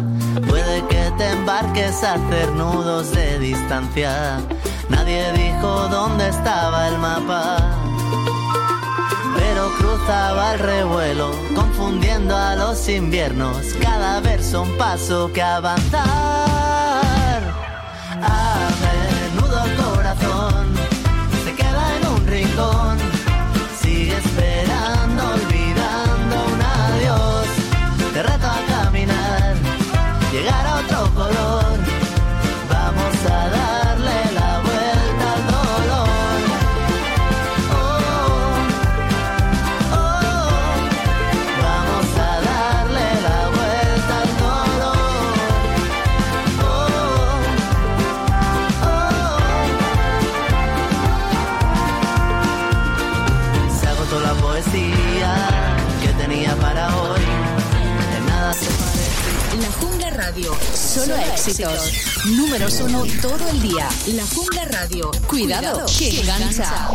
Puede que te embarques a hacer nudos de distancia. Nadie dijo dónde estaba el mapa. Pero cruzaba el revuelo, confundiendo a los inviernos. Cada verso un paso que avanzar. A menudo el corazón se queda en un rincón. Éxitos. Números uno todo el día. La Jungla Radio. Cuidado, que engancha.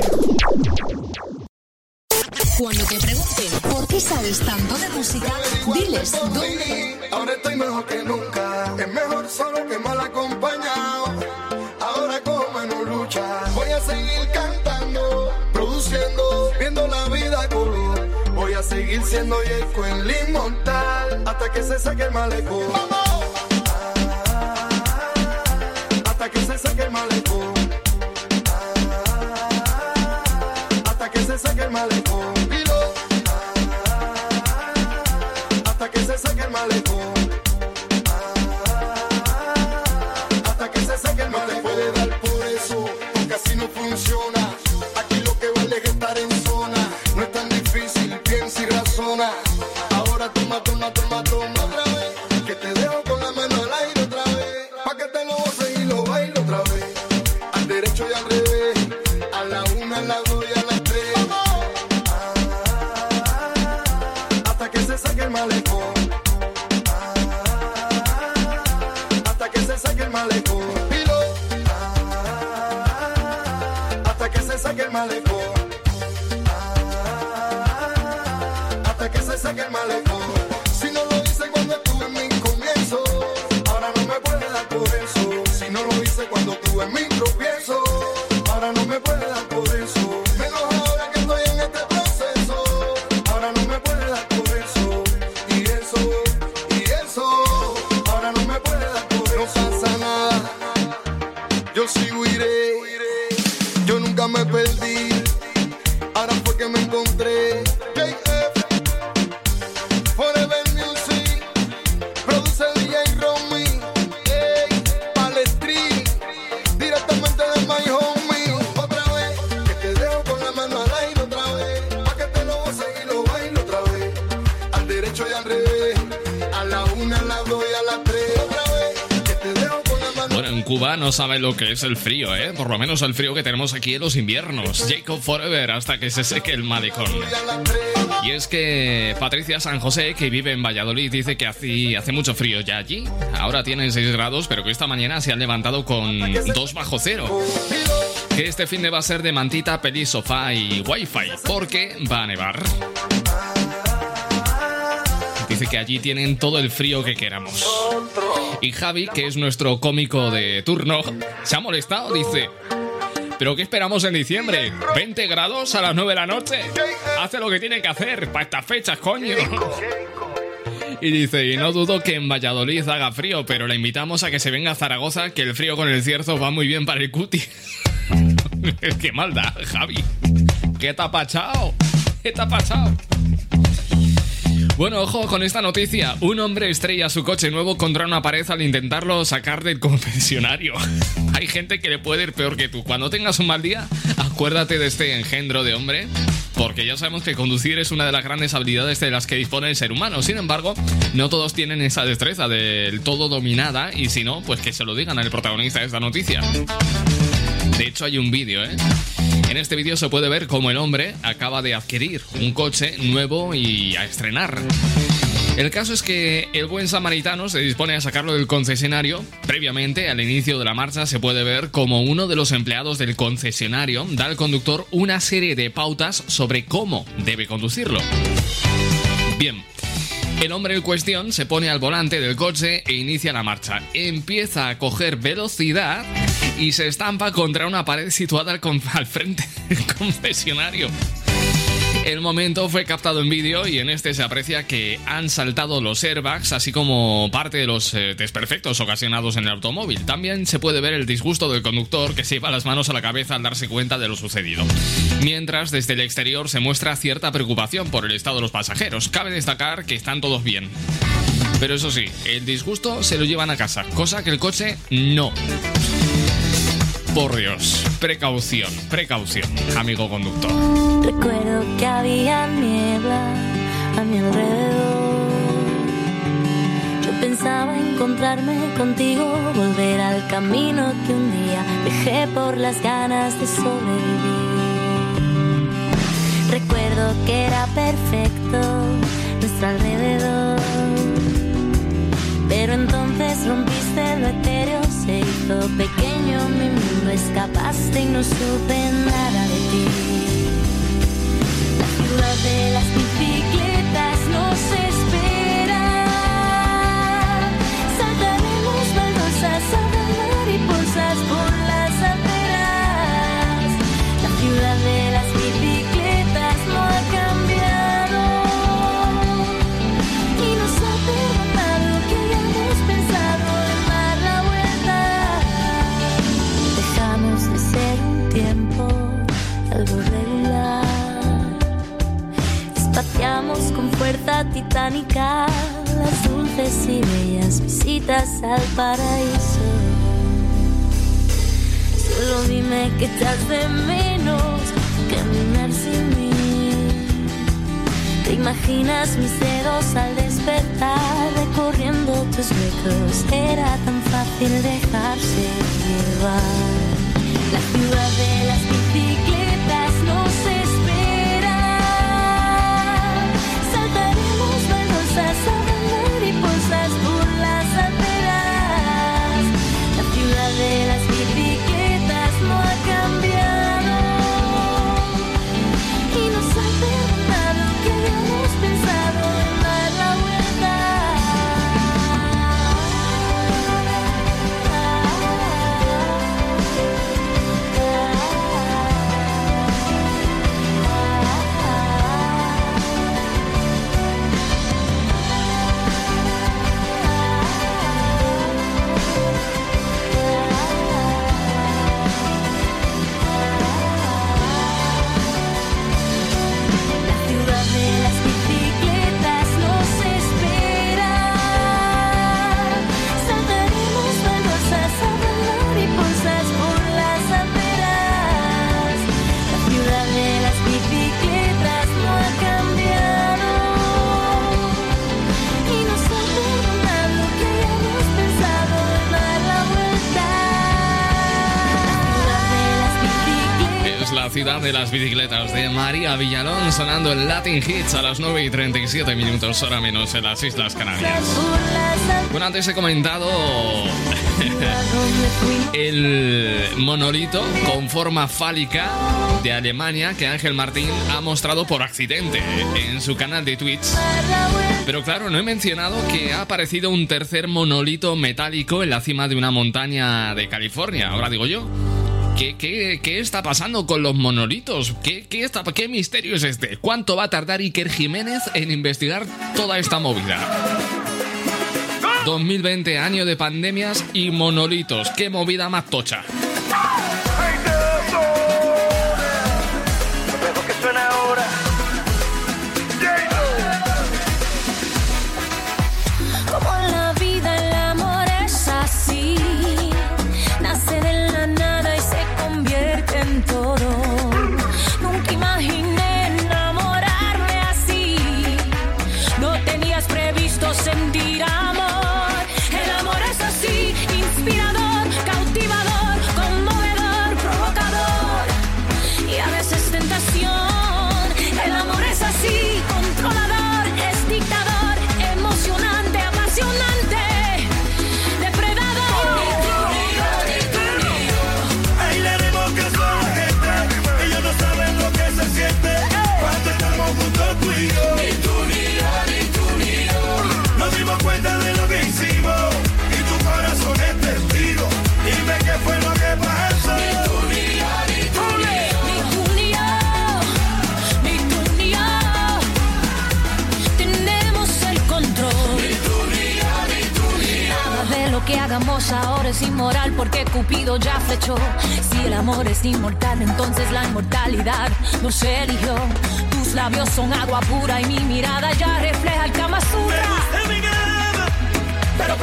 Cuando te pregunten por qué sabes tanto de música, diles dónde. Ahora estoy mejor que nunca. Es mejor solo que mal acompañado. Ahora cojo menos lucha. Voy a seguir cantando, produciendo, viendo la vida color. Voy a seguir siendo Yeco en inmortal hasta que se saque el malecón. Saque el malecón. Lo que es el frío, ¿eh? Por lo menos el frío que tenemos aquí en los inviernos. Jacob Forever hasta que se seque el malecón. Y es que Patricia San José, que vive en Valladolid, dice que hace, hace mucho frío ya allí. Ahora tienen 6 grados, pero que esta mañana se han levantado con 2 bajo cero. Que este fin de va a ser de mantita, peli, sofá y wifi, porque va a nevar. Dice que allí tienen todo el frío que queramos. Y Javi, que es nuestro cómico de turno, se ha molestado, dice... ¿Pero qué esperamos en diciembre? ¿20 grados a las 9 de la noche? Hace lo que tiene que hacer para estas fechas, coño. Y dice, y no dudo que en Valladolid haga frío, pero le invitamos a que se venga a Zaragoza, que el frío con el cierzo va muy bien para el cuti. qué maldad, Javi. ¿Qué te ha pachado? ¿Qué te ha pachado? Bueno, ojo con esta noticia. Un hombre estrella su coche nuevo contra una pared al intentarlo sacar del concesionario. Hay gente que le puede ir peor que tú. Cuando tengas un mal día, acuérdate de este engendro de hombre. Porque ya sabemos que conducir es una de las grandes habilidades de las que dispone el ser humano. Sin embargo, no todos tienen esa destreza del todo dominada. Y si no, pues que se lo digan al protagonista de esta noticia. De hecho, hay un vídeo, ¿eh? En este vídeo se puede ver cómo el hombre acaba de adquirir un coche nuevo y a estrenar. El caso es que el buen samaritano se dispone a sacarlo del concesionario. Previamente, al inicio de la marcha, se puede ver como uno de los empleados del concesionario da al conductor una serie de pautas sobre cómo debe conducirlo. Bien, el hombre en cuestión se pone al volante del coche e inicia la marcha. Empieza a coger velocidad y se estampa contra una pared situada al, frente del concesionario. El momento fue captado en vídeo y en este se aprecia que han saltado los airbags, así como parte de los eh, desperfectos ocasionados en el automóvil. También se puede ver el disgusto del conductor que se lleva las manos a la cabeza al darse cuenta de lo sucedido. Mientras, desde el exterior se muestra cierta preocupación por el estado de los pasajeros. Cabe destacar que están todos bien. Pero eso sí, el disgusto se lo llevan a casa, cosa que el coche no. Por Dios, precaución, precaución, amigo conductor. Recuerdo que había niebla a mi alrededor. Yo pensaba encontrarme contigo, volver al camino que un día dejé por las ganas de sobrevivir. Recuerdo que era perfecto nuestro alrededor. Pero entonces rompiste lo etéreo, se hizo pequeño mi mundo, escapaste y no supe nada de ti. La ciudad de las fuerza titánica las dulces y bellas visitas al paraíso. Solo dime que estás de menos caminar sin mí. ¿Te imaginas mis dedos al despertar recorriendo tus huecos? Era tan fácil dejarse llevar. sonando Latin Hits a las 9 y 37 minutos, hora menos en las Islas Canarias. Bueno, antes he comentado el monolito con forma fálica de Alemania que Ángel Martín ha mostrado por accidente en su canal de Twitch. Pero claro, no he mencionado que ha aparecido un tercer monolito metálico en la cima de una montaña de California, ahora digo yo. ¿Qué, qué, qué está pasando con los monolitos? ¿Qué, qué, está, ¿Qué misterio es este? ¿Cuánto va a tardar Iker Jiménez en investigar toda esta movida? 2020, año de pandemias y monolitos. ¡Qué movida más tocha! Ahora es inmoral porque Cupido ya flechó. Si el amor es inmortal, entonces la inmortalidad nos eligió. Tus labios son agua pura y mi mirada ya refleja el Kama Sutra. Pero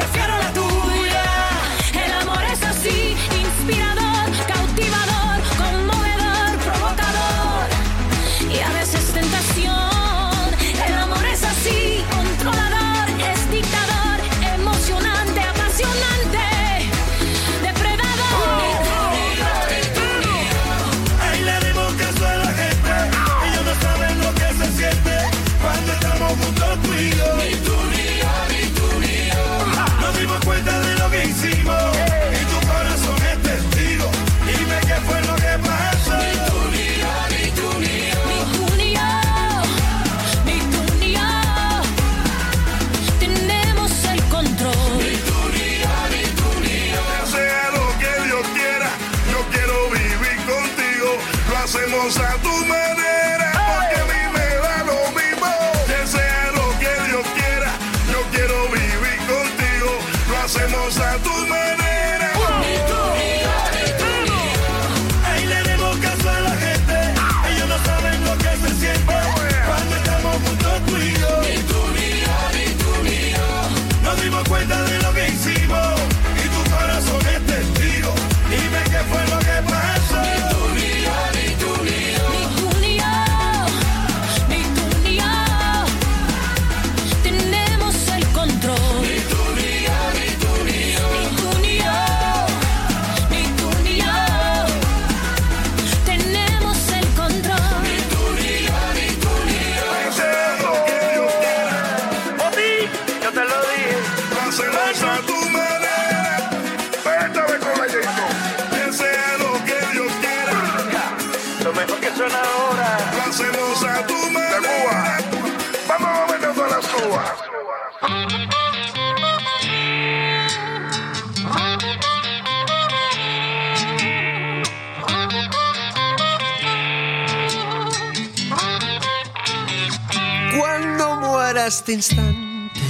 este instante.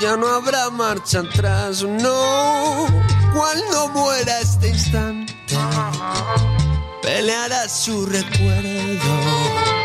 Ya no habrá marcha atrás, no. Cuando muera este instante, peleará su recuerdo.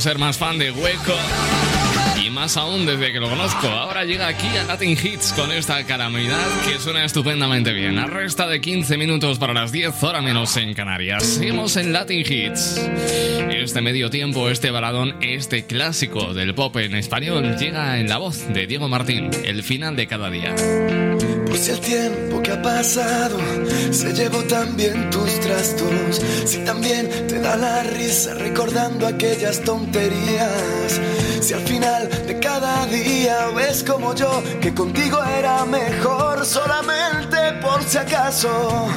Ser más fan de Hueco. Y más aún desde que lo conozco. Ahora llega aquí a Latin Hits con esta calamidad que suena estupendamente bien. A resta de 15 minutos para las 10 horas menos en Canarias. Seguimos en Latin Hits. Este medio tiempo, este baladón, este clásico del pop en español llega en la voz de Diego Martín. El final de cada día. Si el tiempo que ha pasado. Se llevó también tus trastos, si también te da la risa recordando aquellas tonterías, si al final de cada día ves como yo que contigo era mejor solamente por si acaso,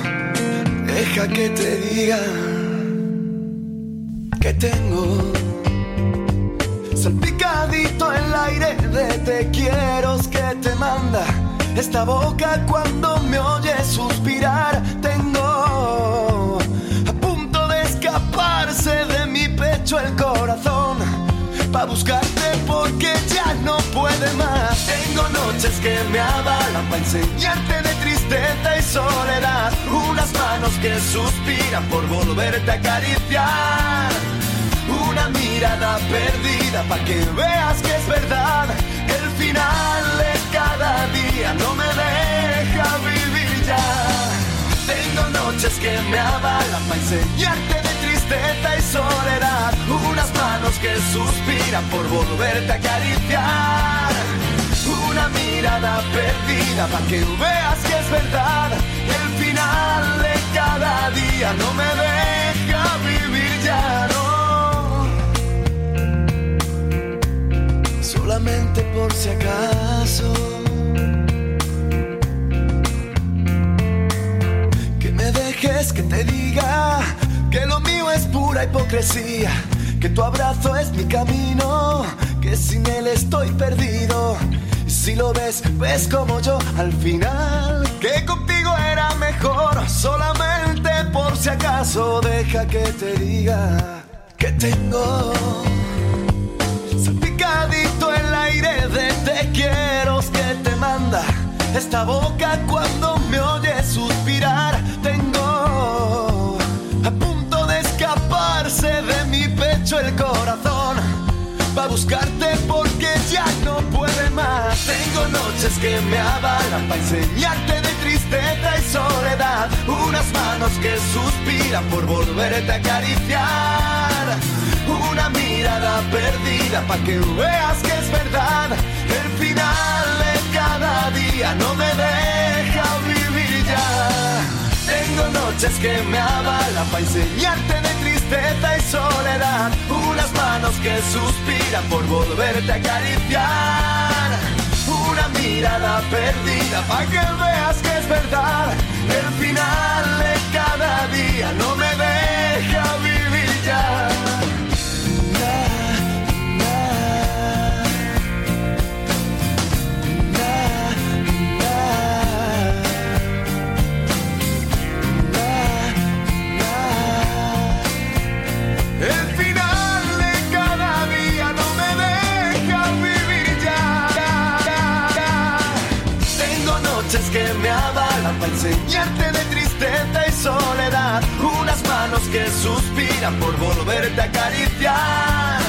deja que te diga que tengo salpicadito el aire de te quiero que te manda. Esta boca cuando me oye suspirar tengo a punto de escaparse de mi pecho el corazón pa buscarte porque ya no puede más. Tengo noches que me avalan pa enseñarte de tristeza y soledad, unas manos que suspiran por volverte a acariciar. Una mirada perdida para que veas que es verdad el final de cada día no me deja vivir ya. Tengo noches que me avalan para enseñarte de tristeza y soledad. Unas manos que suspiran por volverte a acariciar. Una mirada perdida para que veas que es verdad el final de cada día no me deja vivir ya. No. solamente por si acaso. Te diga que lo mío es pura hipocresía, que tu abrazo es mi camino, que sin él estoy perdido. Si lo ves, ves como yo al final, que contigo era mejor, solamente por si acaso, deja que te diga que tengo salpicadito el aire de te quiero que te manda. Esta boca cuando pecho el corazón. Va buscarte porque ya no puede más. Tengo noches que me avalan para enseñarte de tristeza y soledad. Unas manos que suspiran por volverte a acariciar. Una mirada perdida para que veas que es verdad. El final de cada día no me deja vivir ya. Tengo noches que me avalan para enseñarte de tristeza y soledad. Unas manos que suspiran por volverte a acariciar. Una mirada perdida para que veas que es verdad. El final de cada día no me deja vivir ya. Enseñarte de tristeza y soledad. Unas manos que suspiran por volverte a acariciar.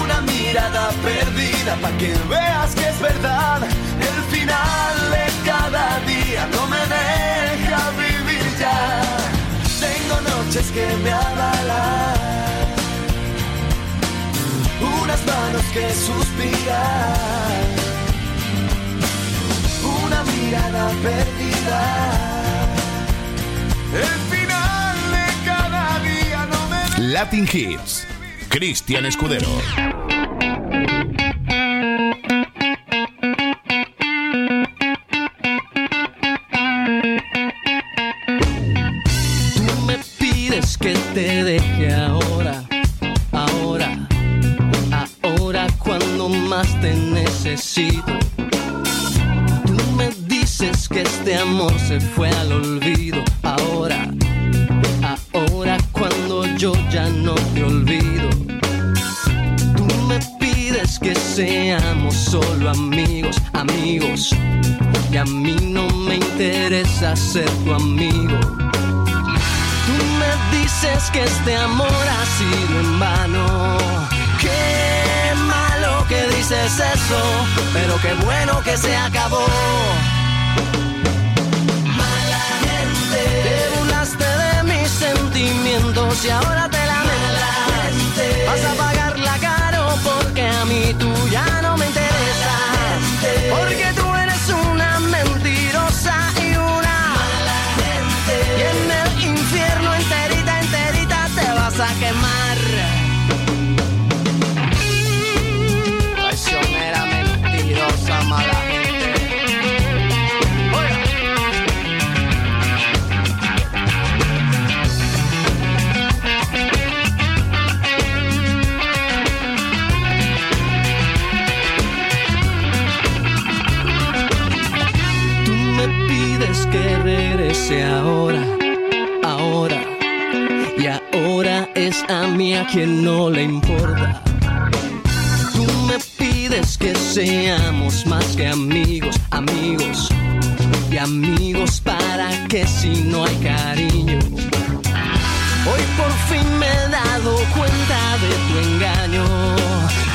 Una mirada perdida para que veas que es verdad. El final de cada día no me deja vivir ya. Tengo noches que me avalan. Unas manos que suspiran. Latin Hits. Cristian Escudero. Se fue al olvido, ahora, ahora cuando yo ya no te olvido. Tú me pides que seamos solo amigos, amigos. Y a mí no me interesa ser tu amigo. Tú me dices que este amor ha sido en vano. Qué malo que dices eso, pero qué bueno que se acabó. Y ahora te lamentas. A quien no le importa. Tú me pides que seamos más que amigos, amigos. Y amigos para que si no hay cariño. Hoy por fin me he dado cuenta de tu engaño,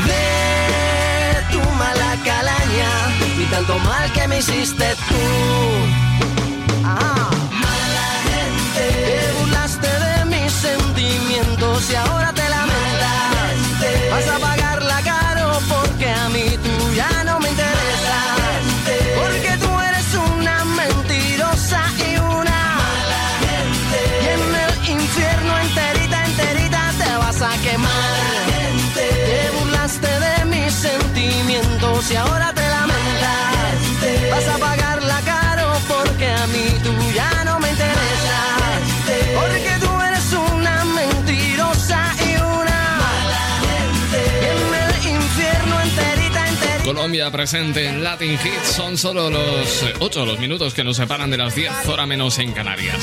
de tu mala calaña y tanto mal que me hiciste tú. Ah. Sentimientos y ahora te lamentas. Vas Colombia presente en Latin Hits. Son solo los 8 los minutos que nos separan de las 10, hora menos en Canarias.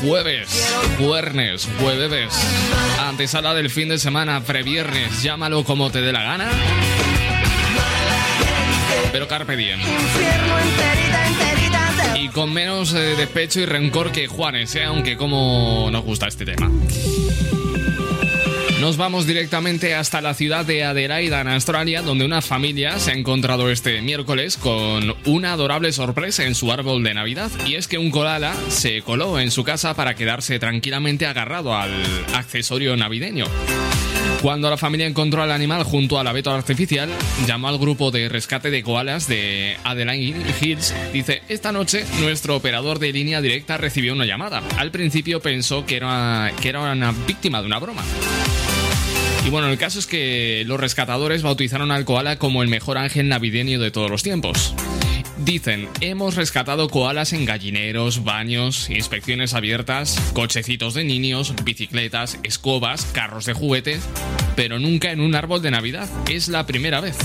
Jueves, jueves, jueves, antesala del fin de semana, previernes, llámalo como te dé la gana. Pero carpe diem. Y con menos eh, despecho y rencor que Juanes, ¿eh? aunque como nos gusta este tema. Nos vamos directamente hasta la ciudad de Adelaida, en Australia, donde una familia se ha encontrado este miércoles con una adorable sorpresa en su árbol de Navidad. Y es que un koala se coló en su casa para quedarse tranquilamente agarrado al accesorio navideño. Cuando la familia encontró al animal junto al abeto artificial, llamó al grupo de rescate de koalas de Adeline Hills. Dice, esta noche nuestro operador de línea directa recibió una llamada. Al principio pensó que era, que era una víctima de una broma. Y bueno, el caso es que los rescatadores bautizaron al koala como el mejor ángel navideño de todos los tiempos. Dicen, hemos rescatado koalas en gallineros, baños, inspecciones abiertas, cochecitos de niños, bicicletas, escobas, carros de juguete, pero nunca en un árbol de Navidad. Es la primera vez.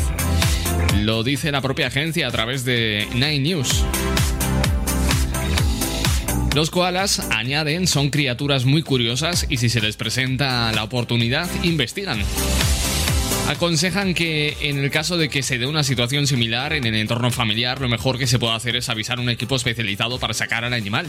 Lo dice la propia agencia a través de Nine News. Los koalas, añaden, son criaturas muy curiosas y si se les presenta la oportunidad, investigan. Aconsejan que en el caso de que se dé una situación similar en el entorno familiar, lo mejor que se puede hacer es avisar a un equipo especializado para sacar al animal.